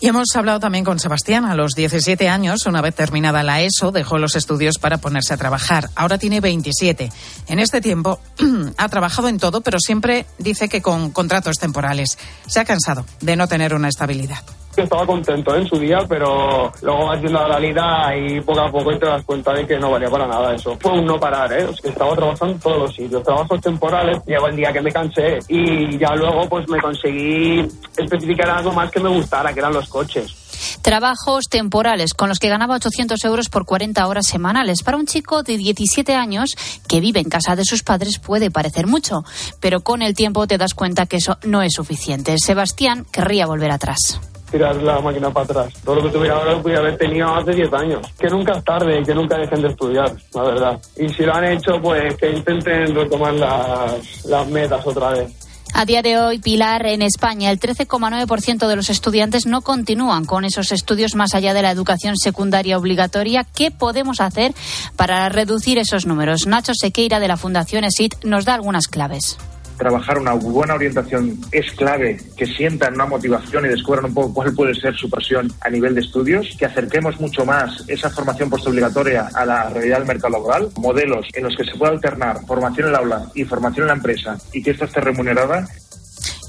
Y hemos hablado también con Sebastián. A los 17 años, una vez terminada la ESO, dejó los estudios para ponerse a trabajar. Ahora tiene 27. En este tiempo ha trabajado en todo, pero siempre dice que con contratos temporales. Se ha cansado de no tener una estabilidad. Estaba contento en su día, pero luego vas viendo la realidad y poco a poco te das cuenta de que no valía para nada eso. Fue un no parar, ¿eh? estaba trabajando en todos los sitios, trabajos temporales, llegó el día que me cansé y ya luego pues me conseguí especificar algo más que me gustara, que eran los coches. Trabajos temporales con los que ganaba 800 euros por 40 horas semanales. Para un chico de 17 años que vive en casa de sus padres puede parecer mucho, pero con el tiempo te das cuenta que eso no es suficiente. Sebastián querría volver atrás tirar la máquina para atrás. Todo lo que tuviera ahora lo podría haber tenido hace 10 años. Que nunca es tarde y que nunca dejen de estudiar, la verdad. Y si lo han hecho, pues que intenten retomar las, las metas otra vez. A día de hoy, Pilar, en España, el 13,9% de los estudiantes no continúan con esos estudios más allá de la educación secundaria obligatoria. ¿Qué podemos hacer para reducir esos números? Nacho Sequeira, de la Fundación ESIT, nos da algunas claves trabajar una buena orientación es clave, que sientan una motivación y descubran un poco cuál puede ser su pasión a nivel de estudios, que acerquemos mucho más esa formación postobligatoria a la realidad del mercado laboral, modelos en los que se pueda alternar formación en el aula y formación en la empresa y que esta esté remunerada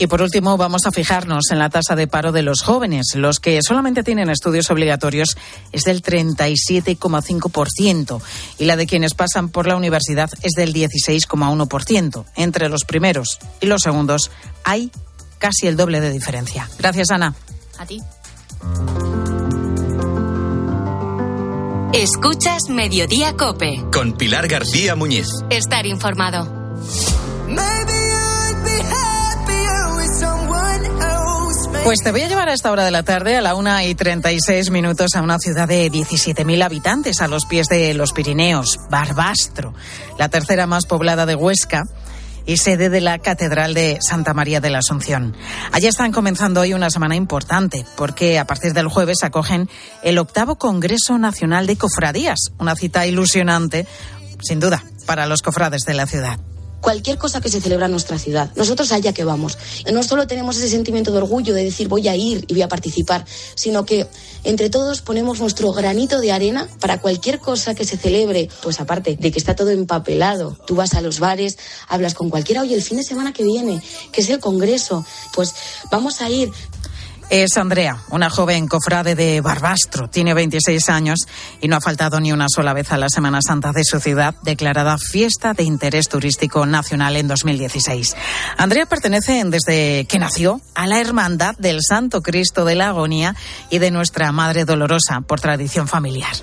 y por último, vamos a fijarnos en la tasa de paro de los jóvenes. Los que solamente tienen estudios obligatorios es del 37,5% y la de quienes pasan por la universidad es del 16,1%. Entre los primeros y los segundos hay casi el doble de diferencia. Gracias, Ana. A ti. Escuchas Mediodía Cope. Con Pilar García Muñiz. Estar informado. Pues te voy a llevar a esta hora de la tarde, a la una y 36 minutos, a una ciudad de 17.000 habitantes a los pies de los Pirineos, Barbastro, la tercera más poblada de Huesca y sede de la Catedral de Santa María de la Asunción. Allí están comenzando hoy una semana importante, porque a partir del jueves acogen el octavo Congreso Nacional de Cofradías, una cita ilusionante, sin duda, para los cofrades de la ciudad cualquier cosa que se celebra en nuestra ciudad. Nosotros allá que vamos. No solo tenemos ese sentimiento de orgullo de decir voy a ir y voy a participar, sino que entre todos ponemos nuestro granito de arena para cualquier cosa que se celebre. Pues aparte de que está todo empapelado, tú vas a los bares, hablas con cualquiera, oye, el fin de semana que viene, que es el Congreso, pues vamos a ir es Andrea, una joven cofrade de Barbastro. Tiene 26 años y no ha faltado ni una sola vez a la Semana Santa de su ciudad, declarada fiesta de interés turístico nacional en 2016. Andrea pertenece desde que nació a la Hermandad del Santo Cristo de la Agonía y de Nuestra Madre Dolorosa, por tradición familiar.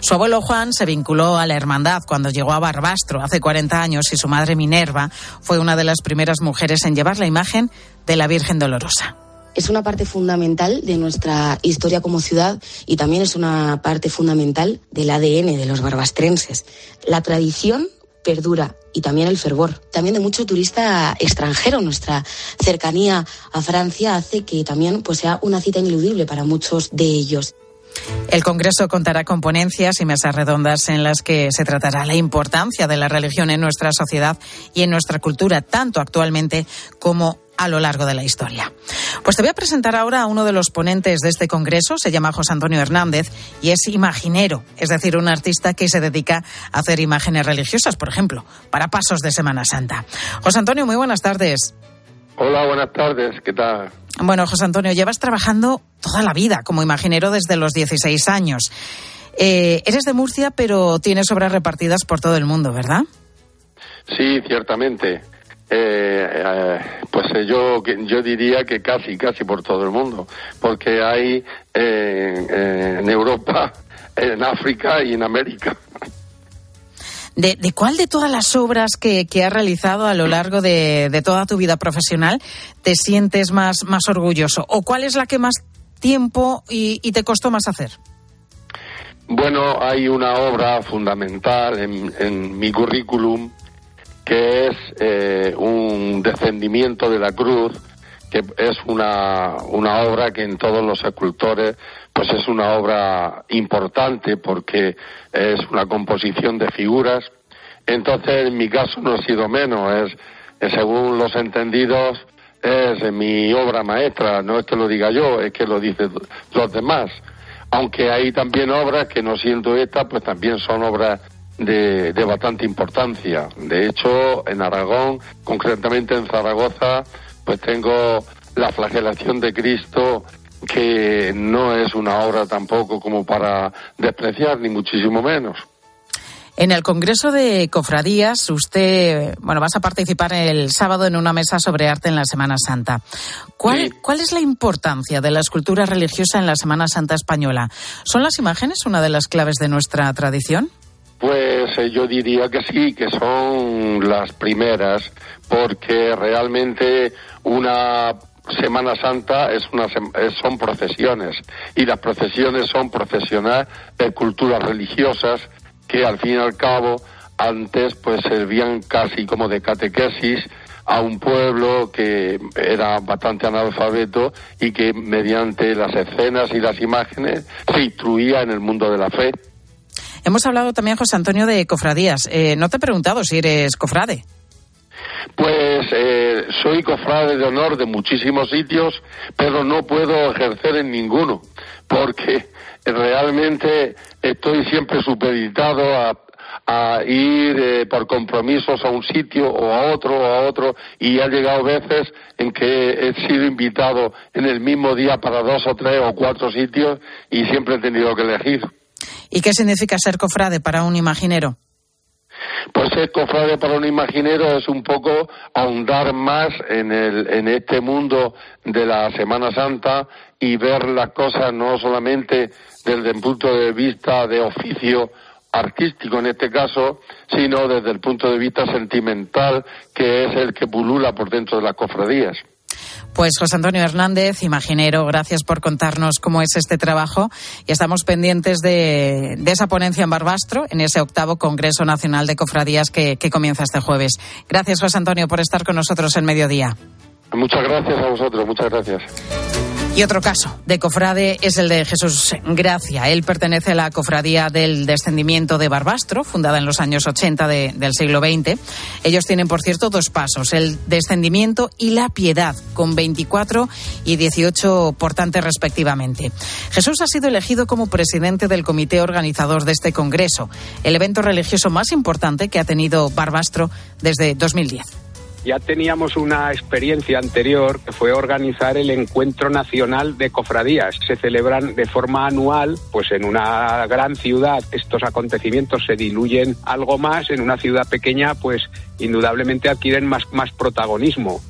Su abuelo Juan se vinculó a la Hermandad cuando llegó a Barbastro hace 40 años y su madre Minerva fue una de las primeras mujeres en llevar la imagen de la Virgen Dolorosa es una parte fundamental de nuestra historia como ciudad y también es una parte fundamental del ADN de los barbastrenses. La tradición perdura y también el fervor. También de mucho turista extranjero. Nuestra cercanía a Francia hace que también pues, sea una cita ineludible para muchos de ellos. El Congreso contará con ponencias y mesas redondas en las que se tratará la importancia de la religión en nuestra sociedad y en nuestra cultura, tanto actualmente como a lo largo de la historia. Pues te voy a presentar ahora a uno de los ponentes de este congreso, se llama José Antonio Hernández y es imaginero, es decir, un artista que se dedica a hacer imágenes religiosas, por ejemplo, para pasos de Semana Santa. José Antonio, muy buenas tardes. Hola, buenas tardes, ¿qué tal? Bueno, José Antonio, llevas trabajando toda la vida como imaginero desde los 16 años. Eh, eres de Murcia, pero tienes obras repartidas por todo el mundo, ¿verdad? Sí, ciertamente. Eh, eh, pues eh, yo, yo diría que casi, casi por todo el mundo, porque hay en Europa, en África y en América. ¿De, cuál de todas las obras que, que has realizado a lo largo de, toda tu vida profesional te sientes más, más orgulloso? ¿O cuál es la que más tiempo y, y te costó más hacer? Bueno, hay una obra fundamental en, en mi currículum que es eh, un descendimiento de la cruz, que es una, una obra que en todos los escultores pues es una obra importante porque es una composición de figuras. Entonces, en mi caso no ha sido menos, es, según los entendidos, es mi obra maestra, no es que lo diga yo, es que lo dicen los demás. Aunque hay también obras que no siento esta, pues también son obras de, de, bastante importancia. De hecho, en Aragón, concretamente en Zaragoza, pues tengo la flagelación de Cristo que no es una obra tampoco como para despreciar, ni muchísimo menos. En el Congreso de Cofradías, usted, bueno, vas a participar el sábado en una mesa sobre arte en la Semana Santa. ¿Cuál, ¿Cuál es la importancia de la escultura religiosa en la Semana Santa española? ¿Son las imágenes una de las claves de nuestra tradición? Pues eh, yo diría que sí, que son las primeras, porque realmente una Semana Santa es una, son procesiones y las procesiones son procesionar de culturas religiosas que al fin y al cabo antes pues servían casi como de catequesis a un pueblo que era bastante analfabeto y que mediante las escenas y las imágenes se instruía en el mundo de la fe. Hemos hablado también, José Antonio, de cofradías. Eh, no te he preguntado si eres cofrade. Pues eh, soy cofrade de honor de muchísimos sitios, pero no puedo ejercer en ninguno, porque realmente estoy siempre supeditado a, ir eh, por compromisos a un sitio o a otro o a otro y ha llegado veces en que he sido invitado en el mismo día para dos o tres o cuatro sitios y siempre he tenido que elegir. ¿Y qué significa ser cofrade para un imaginero? Pues ser cofrade para un imaginero es un poco ahondar más en, el, en este mundo de la Semana Santa y ver las cosas no solamente desde el punto de vista de oficio artístico en este caso, sino desde el punto de vista sentimental, que es el que pulula por dentro de las cofradías. Pues José Antonio Hernández, imaginero, gracias por contarnos cómo es este trabajo y estamos pendientes de, esa ponencia en Barbastro, en ese octavo Congreso Nacional de Cofradías que, que comienza este jueves. Gracias José Antonio por estar con nosotros en mediodía. Muchas gracias a vosotros, muchas gracias. Y otro caso de cofrade es el de Jesús Gracia. Él pertenece a la cofradía del descendimiento de Barbastro, fundada en los años 80 del siglo XX. Ellos tienen, por cierto, dos pasos, el descendimiento y la piedad, con 24 y 18 portantes respectivamente. Jesús ha sido elegido como presidente del comité organizador de este congreso, el evento religioso más importante que ha tenido Barbastro desde 2010. Ya teníamos una experiencia anterior que fue organizar el Encuentro Nacional de Cofradías. Se celebran de forma anual, pues en una gran ciudad estos acontecimientos se diluyen algo más, en una ciudad pequeña pues indudablemente adquieren más, más protagonismo.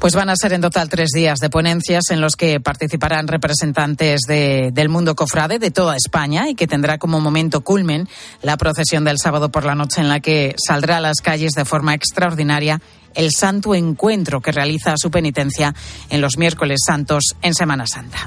Pues van a ser en total tres días de ponencias en los que participarán representantes del mundo cofrade de toda España y que tendrá como momento culmen la procesión del sábado por la noche en la que saldrá a las calles de forma extraordinaria el Santo Encuentro que realiza su penitencia en los miércoles santos en Semana Santa.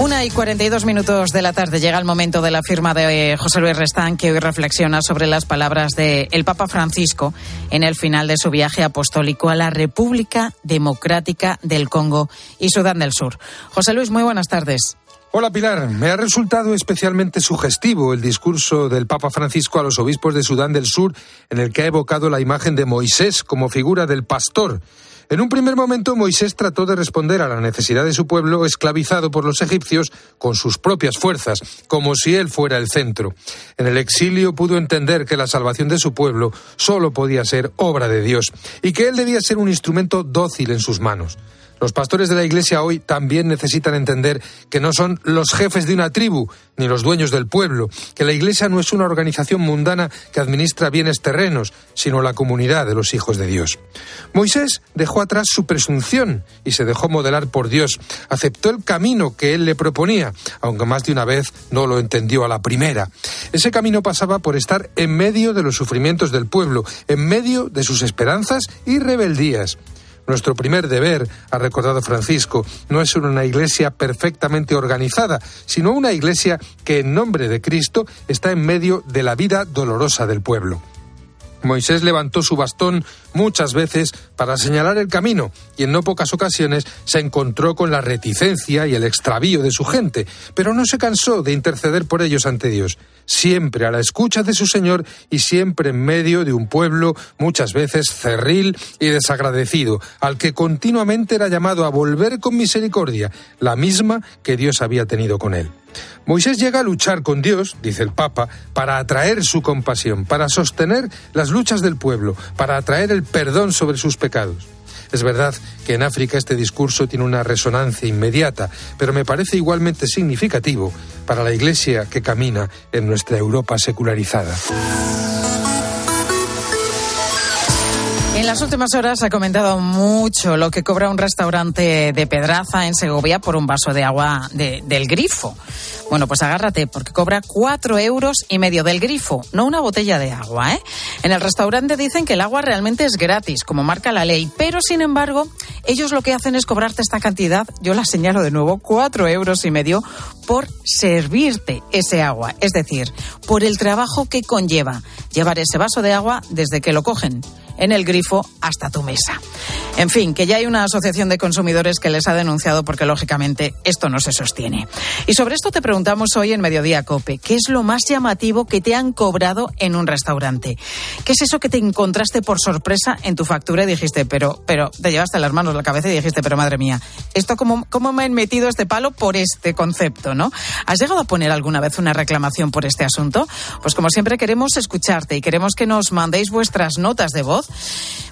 Una y 42 minutos de la tarde llega el momento de la firma de José Luis Restán, que hoy reflexiona sobre las palabras del Papa Francisco en el final de su viaje apostólico a la República Democrática del Congo y Sudán del Sur. José Luis, muy buenas tardes. Hola Pilar, me ha resultado especialmente sugestivo el discurso del Papa Francisco a los obispos de Sudán del Sur, en el que ha evocado la imagen de Moisés como figura del pastor. En un primer momento Moisés trató de responder a la necesidad de su pueblo esclavizado por los egipcios con sus propias fuerzas, como si él fuera el centro. En el exilio pudo entender que la salvación de su pueblo solo podía ser obra de Dios y que él debía ser un instrumento dócil en sus manos. Los pastores de la Iglesia hoy también necesitan entender que no son los jefes de una tribu ni los dueños del pueblo, que la Iglesia no es una organización mundana que administra bienes terrenos, sino la comunidad de los hijos de Dios. Moisés dejó atrás su presunción y se dejó modelar por Dios. Aceptó el camino que él le proponía, aunque más de una vez no lo entendió a la primera. Ese camino pasaba por estar en medio de los sufrimientos del pueblo, en medio de sus esperanzas y rebeldías. Nuestro primer deber, ha recordado Francisco, no es una iglesia perfectamente organizada, sino una iglesia que en nombre de Cristo está en medio de la vida dolorosa del pueblo. Moisés levantó su bastón muchas veces para señalar el camino y en no pocas ocasiones se encontró con la reticencia y el extravío de su gente, pero no se cansó de interceder por ellos ante Dios, siempre a la escucha de su Señor y siempre en medio de un pueblo muchas veces cerril y desagradecido, al que continuamente era llamado a volver con misericordia, la misma que Dios había tenido con él. Moisés llega a luchar con Dios, dice el Papa, para atraer su compasión, para sostener las luchas del pueblo, para atraer el perdón sobre sus pecados. Es verdad que en África este discurso tiene una resonancia inmediata, pero me parece igualmente significativo para la Iglesia que camina en nuestra Europa secularizada. En las últimas horas ha comentado mucho lo que cobra un restaurante de Pedraza en Segovia por un vaso de agua del grifo. Bueno, pues agárrate, porque cobra cuatro euros y medio del grifo, no una botella de agua, ¿eh? En el restaurante dicen que el agua realmente es gratis, como marca la ley, pero sin embargo, ellos lo que hacen es cobrarte esta cantidad, yo la señalo de nuevo, cuatro euros y medio por servirte ese agua, es decir, por el trabajo que conlleva llevar ese vaso de agua desde que lo cogen en el grifo hasta tu mesa. En fin, que ya hay una asociación de consumidores que les ha denunciado porque lógicamente esto no se sostiene. Y sobre esto te preguntamos hoy en Mediodía Cope, ¿qué es lo más llamativo que te han cobrado en un restaurante? ¿Qué es eso que te encontraste por sorpresa en tu factura y dijiste, pero, pero, te llevaste las manos a la cabeza y dijiste, pero madre mía, esto cómo, cómo me han metido este palo por este concepto, ¿no? ¿Has llegado a poner alguna vez una reclamación por este asunto? Pues como siempre queremos escucharte y queremos que nos mandéis vuestras notas de voz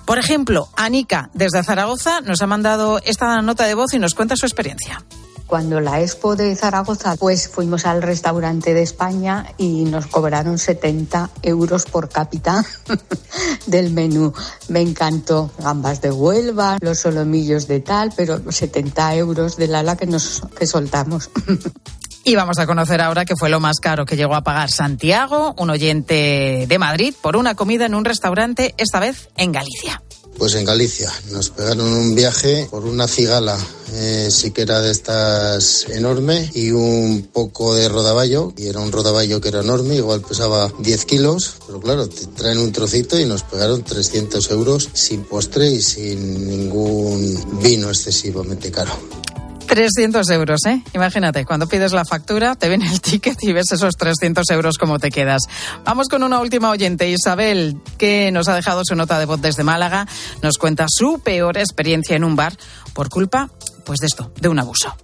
por ejemplo, Anika, desde Zaragoza, nos ha mandado esta nota de voz y nos cuenta su experiencia. Cuando la expo de Zaragoza, pues fuimos al restaurante de España y nos cobraron 70 euros por cápita del menú. Me encantó. Gambas de Huelva, los solomillos de tal, pero 70 euros del ala que nos que soltamos. Y vamos a conocer ahora qué fue lo más caro que llegó a pagar Santiago, un oyente de Madrid, por una comida en un restaurante, esta vez en Galicia. Pues en Galicia. Nos pegaron un viaje por una cigala, eh, sí que era de estas enorme, y un poco de rodaballo. Y era un rodaballo que era enorme, igual pesaba 10 kilos. Pero claro, traen un trocito y nos pegaron 300 euros sin postre y sin ningún vino excesivamente caro. 300 euros, ¿eh? Imagínate, cuando pides la factura, te viene el ticket y ves esos 300 euros como te quedas. Vamos con una última oyente, Isabel, que nos ha dejado su nota de voz desde Málaga. Nos cuenta su peor experiencia en un bar por culpa, pues de esto, de un abuso.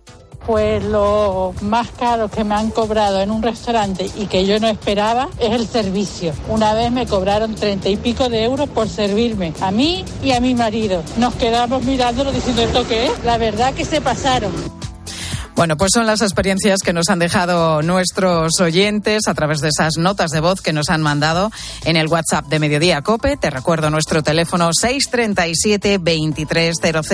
Pues lo más caro que me han cobrado en un restaurante y que yo no esperaba es el servicio. Una vez me cobraron treinta y pico de euros por servirme, a mí y a mi marido. Nos quedamos mirándolo diciendo esto qué es. La verdad que se pasaron. Bueno, pues son las experiencias que nos han dejado nuestros oyentes a través de esas notas de voz que nos han mandado en el WhatsApp de Mediodía Cope. Te recuerdo nuestro teléfono 637 230000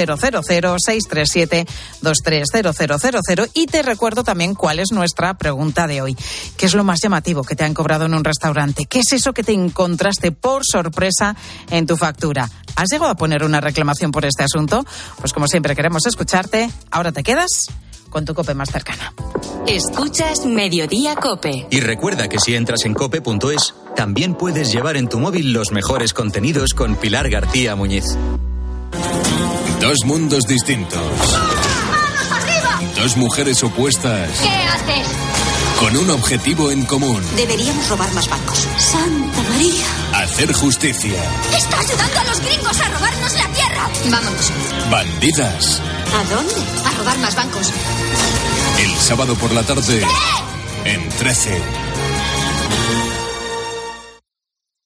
637 230000 y te recuerdo también cuál es nuestra pregunta de hoy. ¿Qué es lo más llamativo que te han cobrado en un restaurante? ¿Qué es eso que te encontraste por sorpresa en tu factura? ¿Has llegado a poner una reclamación por este asunto? Pues como siempre queremos escucharte. Ahora te quedas con tu cope más cercana. Escuchas Mediodía Cope. Y recuerda que si entras en cope.es, también puedes llevar en tu móvil los mejores contenidos con Pilar García Muñiz. Dos mundos distintos. ¡Vamos arriba! Dos mujeres opuestas. ¿Qué haces? Con un objetivo en común. Deberíamos robar más bancos. Santa María. Hacer justicia. Está ayudando a los gringos a robarnos Vámonos. Bandidas. ¿A dónde? A robar más bancos. El sábado por la tarde. ¿Qué? En 13.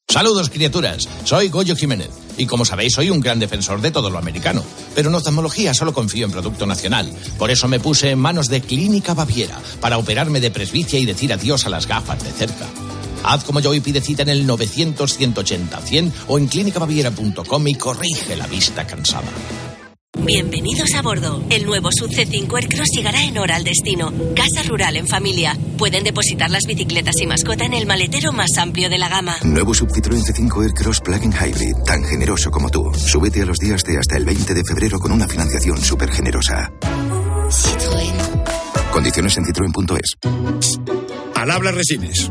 Saludos, criaturas. Soy Goyo Jiménez. Y como sabéis, soy un gran defensor de todo lo americano. Pero en oftalmología solo confío en producto nacional. Por eso me puse en manos de Clínica Baviera para operarme de presbicia y decir adiós a las gafas de cerca. Haz como yo y pide cita en el 900-180-100 o en clínicabaviera.com y corrige la vista cansada. Bienvenidos a bordo. El nuevo Sub C5 Aircross llegará en hora al destino. Casa rural en familia. Pueden depositar las bicicletas y mascota en el maletero más amplio de la gama. Nuevo Sub Citroën C5 Aircross Plug-in Hybrid, tan generoso como tú. Súbete a los días de hasta el 20 de febrero con una financiación súper generosa. Citroën. Condiciones en citroen.es. Al habla Resines.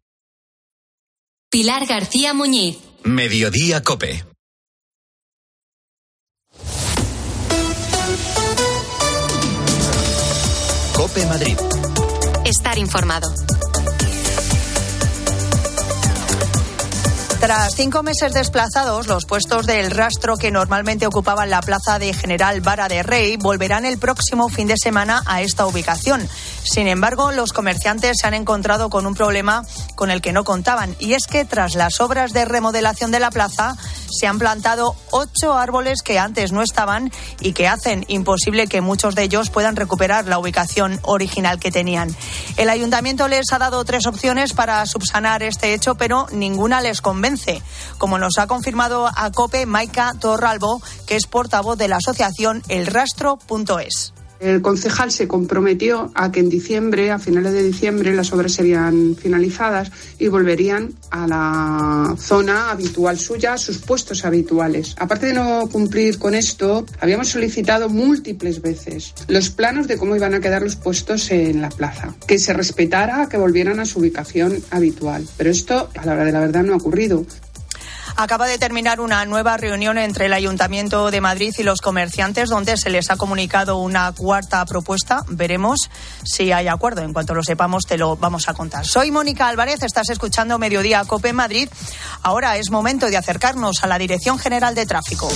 Pilar García Muñiz. Mediodía Cope. Cope Madrid. Estar informado. Tras cinco meses desplazados, los puestos del rastro que normalmente ocupaban la plaza de General Vara de Rey volverán el próximo fin de semana a esta ubicación. Sin embargo, los comerciantes se han encontrado con un problema con el que no contaban, y es que tras las obras de remodelación de la plaza, se han plantado ocho árboles que antes no estaban y que hacen imposible que muchos de ellos puedan recuperar la ubicación original que tenían. El ayuntamiento les ha dado tres opciones para subsanar este hecho, pero ninguna les convence, como nos ha confirmado a COPE Maika Torralbo, que es portavoz de la asociación elrastro.es. El concejal se comprometió a que en diciembre, a finales de diciembre, las obras serían finalizadas y volverían a la zona habitual suya, a sus puestos habituales. Aparte de no cumplir con esto, habíamos solicitado múltiples veces los planos de cómo iban a quedar los puestos en la plaza, que se respetara, que volvieran a su ubicación habitual. Pero esto, a la hora de la verdad, no ha ocurrido. Acaba de terminar una nueva reunión entre el Ayuntamiento de Madrid y los comerciantes donde se les ha comunicado una cuarta propuesta. Veremos si hay acuerdo. En cuanto lo sepamos te lo vamos a contar. Soy Mónica Álvarez, estás escuchando Mediodía Cope Madrid. Ahora es momento de acercarnos a la Dirección General de Tráfico.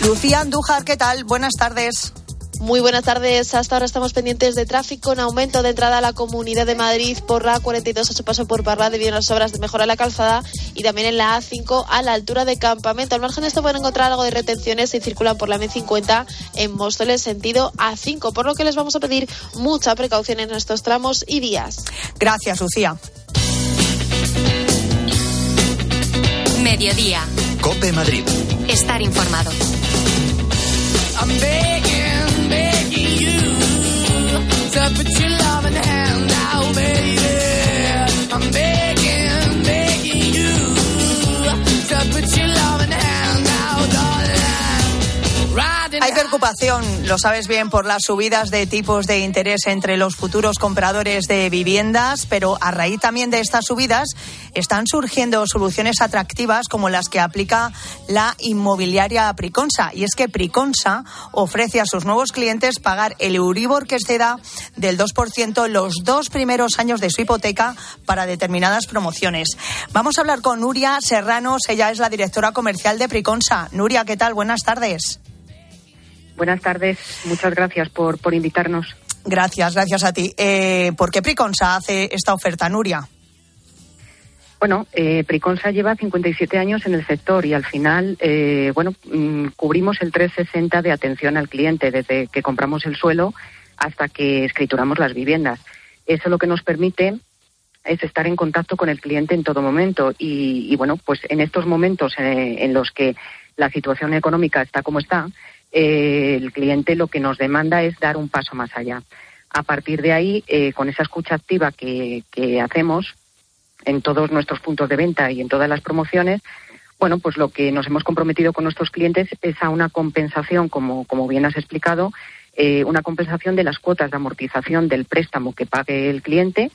Lucía Andújar, ¿qué tal? Buenas tardes. Muy buenas tardes. Hasta ahora estamos pendientes de tráfico en aumento de entrada a la Comunidad de Madrid por la 42 a su paso por Parla debido a las obras de mejora de la calzada y también en la A5 a la altura de Campamento. Al margen de esto pueden encontrar algo de retenciones si circulan por la M50 en Móstoles sentido A5, por lo que les vamos a pedir mucha precaución en estos tramos y días. Gracias, Lucía. Mediodía. Cope Madrid. Estar informado. up at your loving hand now, baby. Hay preocupación, lo sabes bien, por las subidas de tipos de interés entre los futuros compradores de viviendas, pero a raíz también de estas subidas están surgiendo soluciones atractivas como las que aplica la inmobiliaria Priconsa. Y es que Priconsa ofrece a sus nuevos clientes pagar el Euribor que exceda del 2% los dos primeros años de su hipoteca para determinadas promociones. Vamos a hablar con Nuria Serranos, ella es la directora comercial de Priconsa. Nuria, ¿qué tal? Buenas tardes. Buenas tardes, muchas gracias por, por invitarnos. Gracias, gracias a ti. Eh, ¿Por qué Priconsa hace esta oferta, Nuria? Bueno, eh, Priconsa lleva 57 años en el sector y al final, eh, bueno, mm, cubrimos el 360 de atención al cliente, desde que compramos el suelo hasta que escrituramos las viviendas. Eso lo que nos permite es estar en contacto con el cliente en todo momento y, y bueno, pues en estos momentos eh, en los que la situación económica está como está, eh, el cliente lo que nos demanda es dar un paso más allá. A partir de ahí, eh, con esa escucha activa que, que hacemos en todos nuestros puntos de venta y en todas las promociones, bueno, pues lo que nos hemos comprometido con nuestros clientes es a una compensación, como, como bien has explicado, eh, una compensación de las cuotas de amortización del préstamo que pague el cliente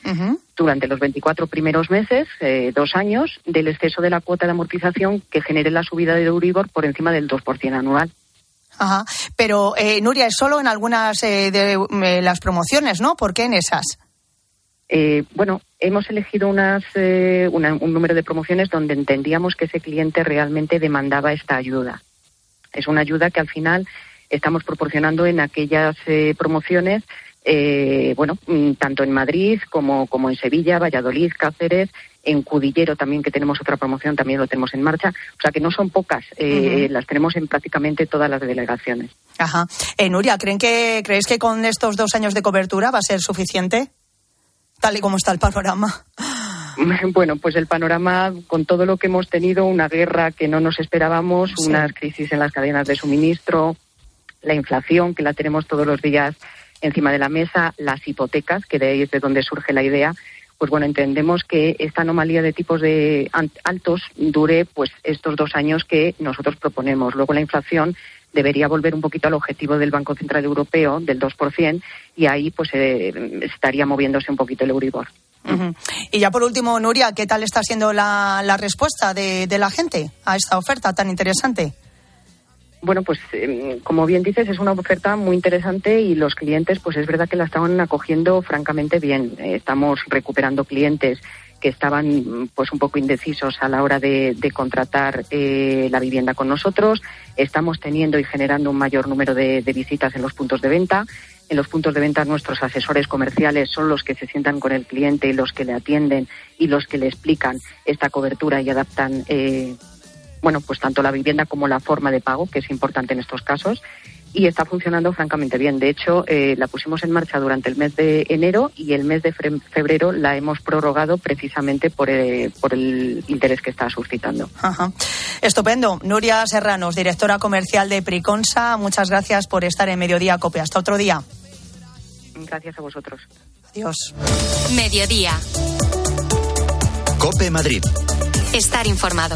durante los 24 primeros meses, eh, dos años, del exceso de la cuota de amortización que genere la subida de Euribor por encima del 2% anual. Ajá. Pero, eh, Nuria, es solo en algunas eh, de eh, las promociones, ¿no? ¿Por qué en esas? Eh, bueno, hemos elegido unas, eh, una- un número de promociones donde entendíamos que ese cliente realmente demandaba esta ayuda. Es una ayuda que al final estamos proporcionando en aquellas eh, promociones, eh, bueno, mm, tanto en Madrid como, como en Sevilla, Valladolid, Cáceres, en Cudillero también, que tenemos otra promoción, también lo tenemos en marcha. O sea que no son pocas, eh, Ujú. las tenemos en prácticamente todas las delegaciones. Ajá. Eh, Nuria, ¿creen que, ¿creéis que con estos dos años de cobertura va a ser suficiente? Tal y como está el panorama. Bueno, pues el panorama, con todo lo que hemos tenido, una guerra que no nos esperábamos, Sí. unas crisis en las cadenas de suministro, la inflación, que la tenemos todos los días encima de la mesa, las hipotecas, que de ahí es de donde surge la idea, pues bueno, entendemos que esta anomalía de tipos de altos dure pues estos dos años que nosotros proponemos. Luego la inflación debería volver un poquito al objetivo del Banco Central Europeo del 2% y ahí pues eh, estaría moviéndose un poquito el Euribor. Y ya por último, Nuria, ¿qué tal está siendo la, la respuesta de, de la gente a esta oferta tan interesante? Bueno, pues eh, como bien dices, es una oferta muy interesante y los clientes, pues es verdad que la estaban acogiendo francamente bien. Eh, estamos recuperando clientes que estaban mm, pues un poco indecisos a la hora de, contratar eh, la vivienda con nosotros. Estamos teniendo y generando un mayor número de, de visitas en los puntos de venta. En los puntos de venta nuestros asesores comerciales son los que se sientan con el cliente y los que le atienden y los que le explican esta cobertura y adaptan eh, bueno, pues tanto la vivienda como la forma de pago, que es importante en estos casos, y está funcionando francamente bien. De hecho, eh, la pusimos en marcha durante el mes de enero y el mes de febrero la hemos prorrogado precisamente por, eh, por el interés que está suscitando. Ajá. Estupendo. Nuria Serranos, directora comercial de Priconsa, muchas gracias por estar en Mediodía Cope. Hasta otro día. Gracias a vosotros. Adiós. Mediodía. Cope Madrid. Estar informado.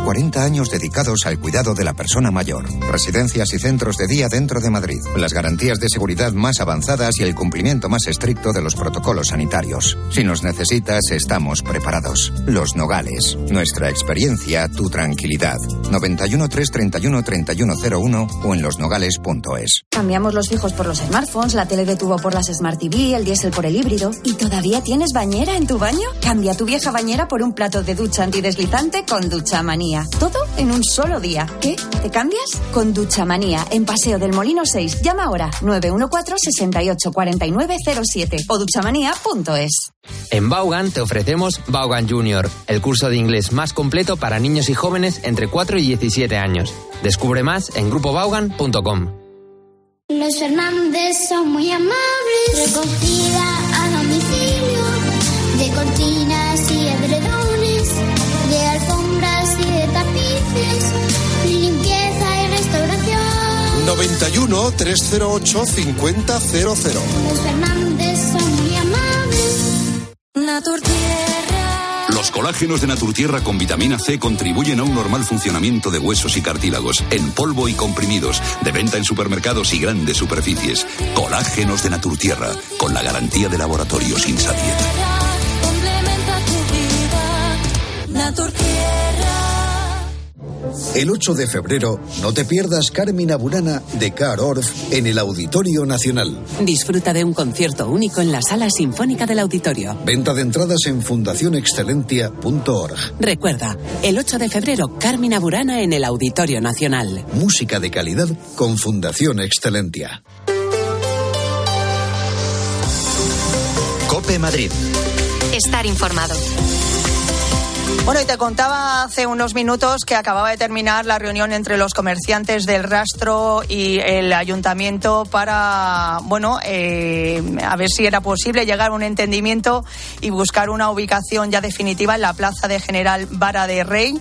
40 años dedicados al cuidado de la persona mayor. Residencias y centros de día dentro de Madrid. Las garantías de seguridad más avanzadas y el cumplimiento más estricto de los protocolos sanitarios. Si nos necesitas, estamos preparados. Los Nogales. Nuestra experiencia, tu tranquilidad. 91 331 3101 o en losnogales.es. Cambiamos los fijos por los smartphones, la tele de tubo por las Smart TV, el diésel por el híbrido. ¿Y todavía tienes bañera en tu baño? Cambia tu vieja bañera por un plato de ducha antideslizante con ducha manía. Todo en un solo día. ¿Qué? ¿Te cambias? Con ducha manía en Paseo del Molino 6. Llama ahora 914 68 49 07 o duchamanía.es. En Vaughan te ofrecemos Vaughan Junior, el curso de inglés más completo para niños y jóvenes entre 4 y 17 años. Descubre más en grupovaughan.com. Los Fernández son muy amables. Recogida a domicilio de cortinas 91 308 5000. Los Fernández son muy amables. Naturtierra. Los colágenos de Naturtierra con vitamina C contribuyen a un normal funcionamiento de huesos y cartílagos, en polvo y comprimidos, de venta en supermercados y grandes superficies. Colágenos de Naturtierra, con la garantía de laboratorios Insabiet. Complementa tu vida. El 8 de febrero, no te pierdas Carmina Burana de Car Orff en el Auditorio Nacional. Disfruta de un concierto único en la Sala Sinfónica del Auditorio. Venta de entradas en fundacionexcelentia.org. Recuerda, el 8 de febrero, Carmina Burana en el Auditorio Nacional. Música de calidad con Fundación Excelentia. Cope Madrid. Estar informado. Bueno, y te contaba hace unos minutos que acababa de terminar la reunión entre los comerciantes del rastro y el ayuntamiento para, bueno, eh, a ver si era posible llegar a un entendimiento y buscar una ubicación ya definitiva en la plaza de General Vara de Rey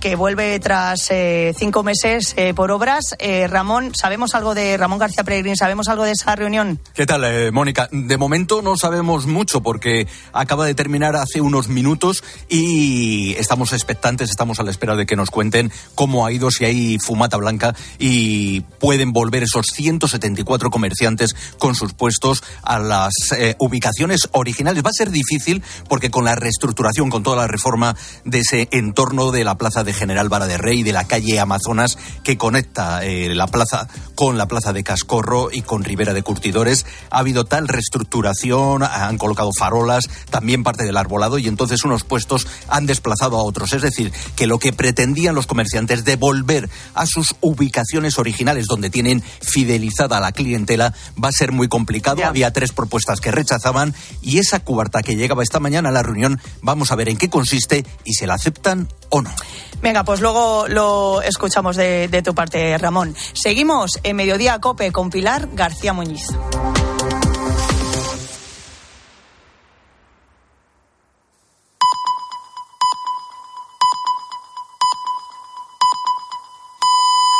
que vuelve tras eh, cinco meses eh, por obras. Eh, Ramón, ¿sabemos algo de Ramón García Peregrín? ¿Sabemos algo de esa reunión? ¿Qué tal, Mónica? De momento no sabemos mucho porque acaba de terminar hace unos minutos y estamos expectantes, estamos a la espera de que nos cuenten cómo ha ido, si hay fumata blanca y pueden volver esos 174 comerciantes con sus puestos a las ubicaciones originales. Va a ser difícil porque con la reestructuración, con toda la reforma de ese entorno de la plaza de General Vara de Rey, de la calle Amazonas que conecta eh, la plaza con la plaza de Cascorro y con Ribera de Curtidores, ha habido tal reestructuración, han colocado farolas, también parte del arbolado y entonces unos puestos han desplazado a otros. Es decir, que lo que pretendían los comerciantes de volver a sus ubicaciones originales donde tienen fidelizada a la clientela va a ser muy complicado. Había tres propuestas que rechazaban y esa cuarta que llegaba esta mañana a la reunión, vamos a ver en qué consiste y se la aceptan o no. Venga, pues luego lo escuchamos de, de tu parte, Ramón. Seguimos en Mediodía Cope con Pilar García Muñiz.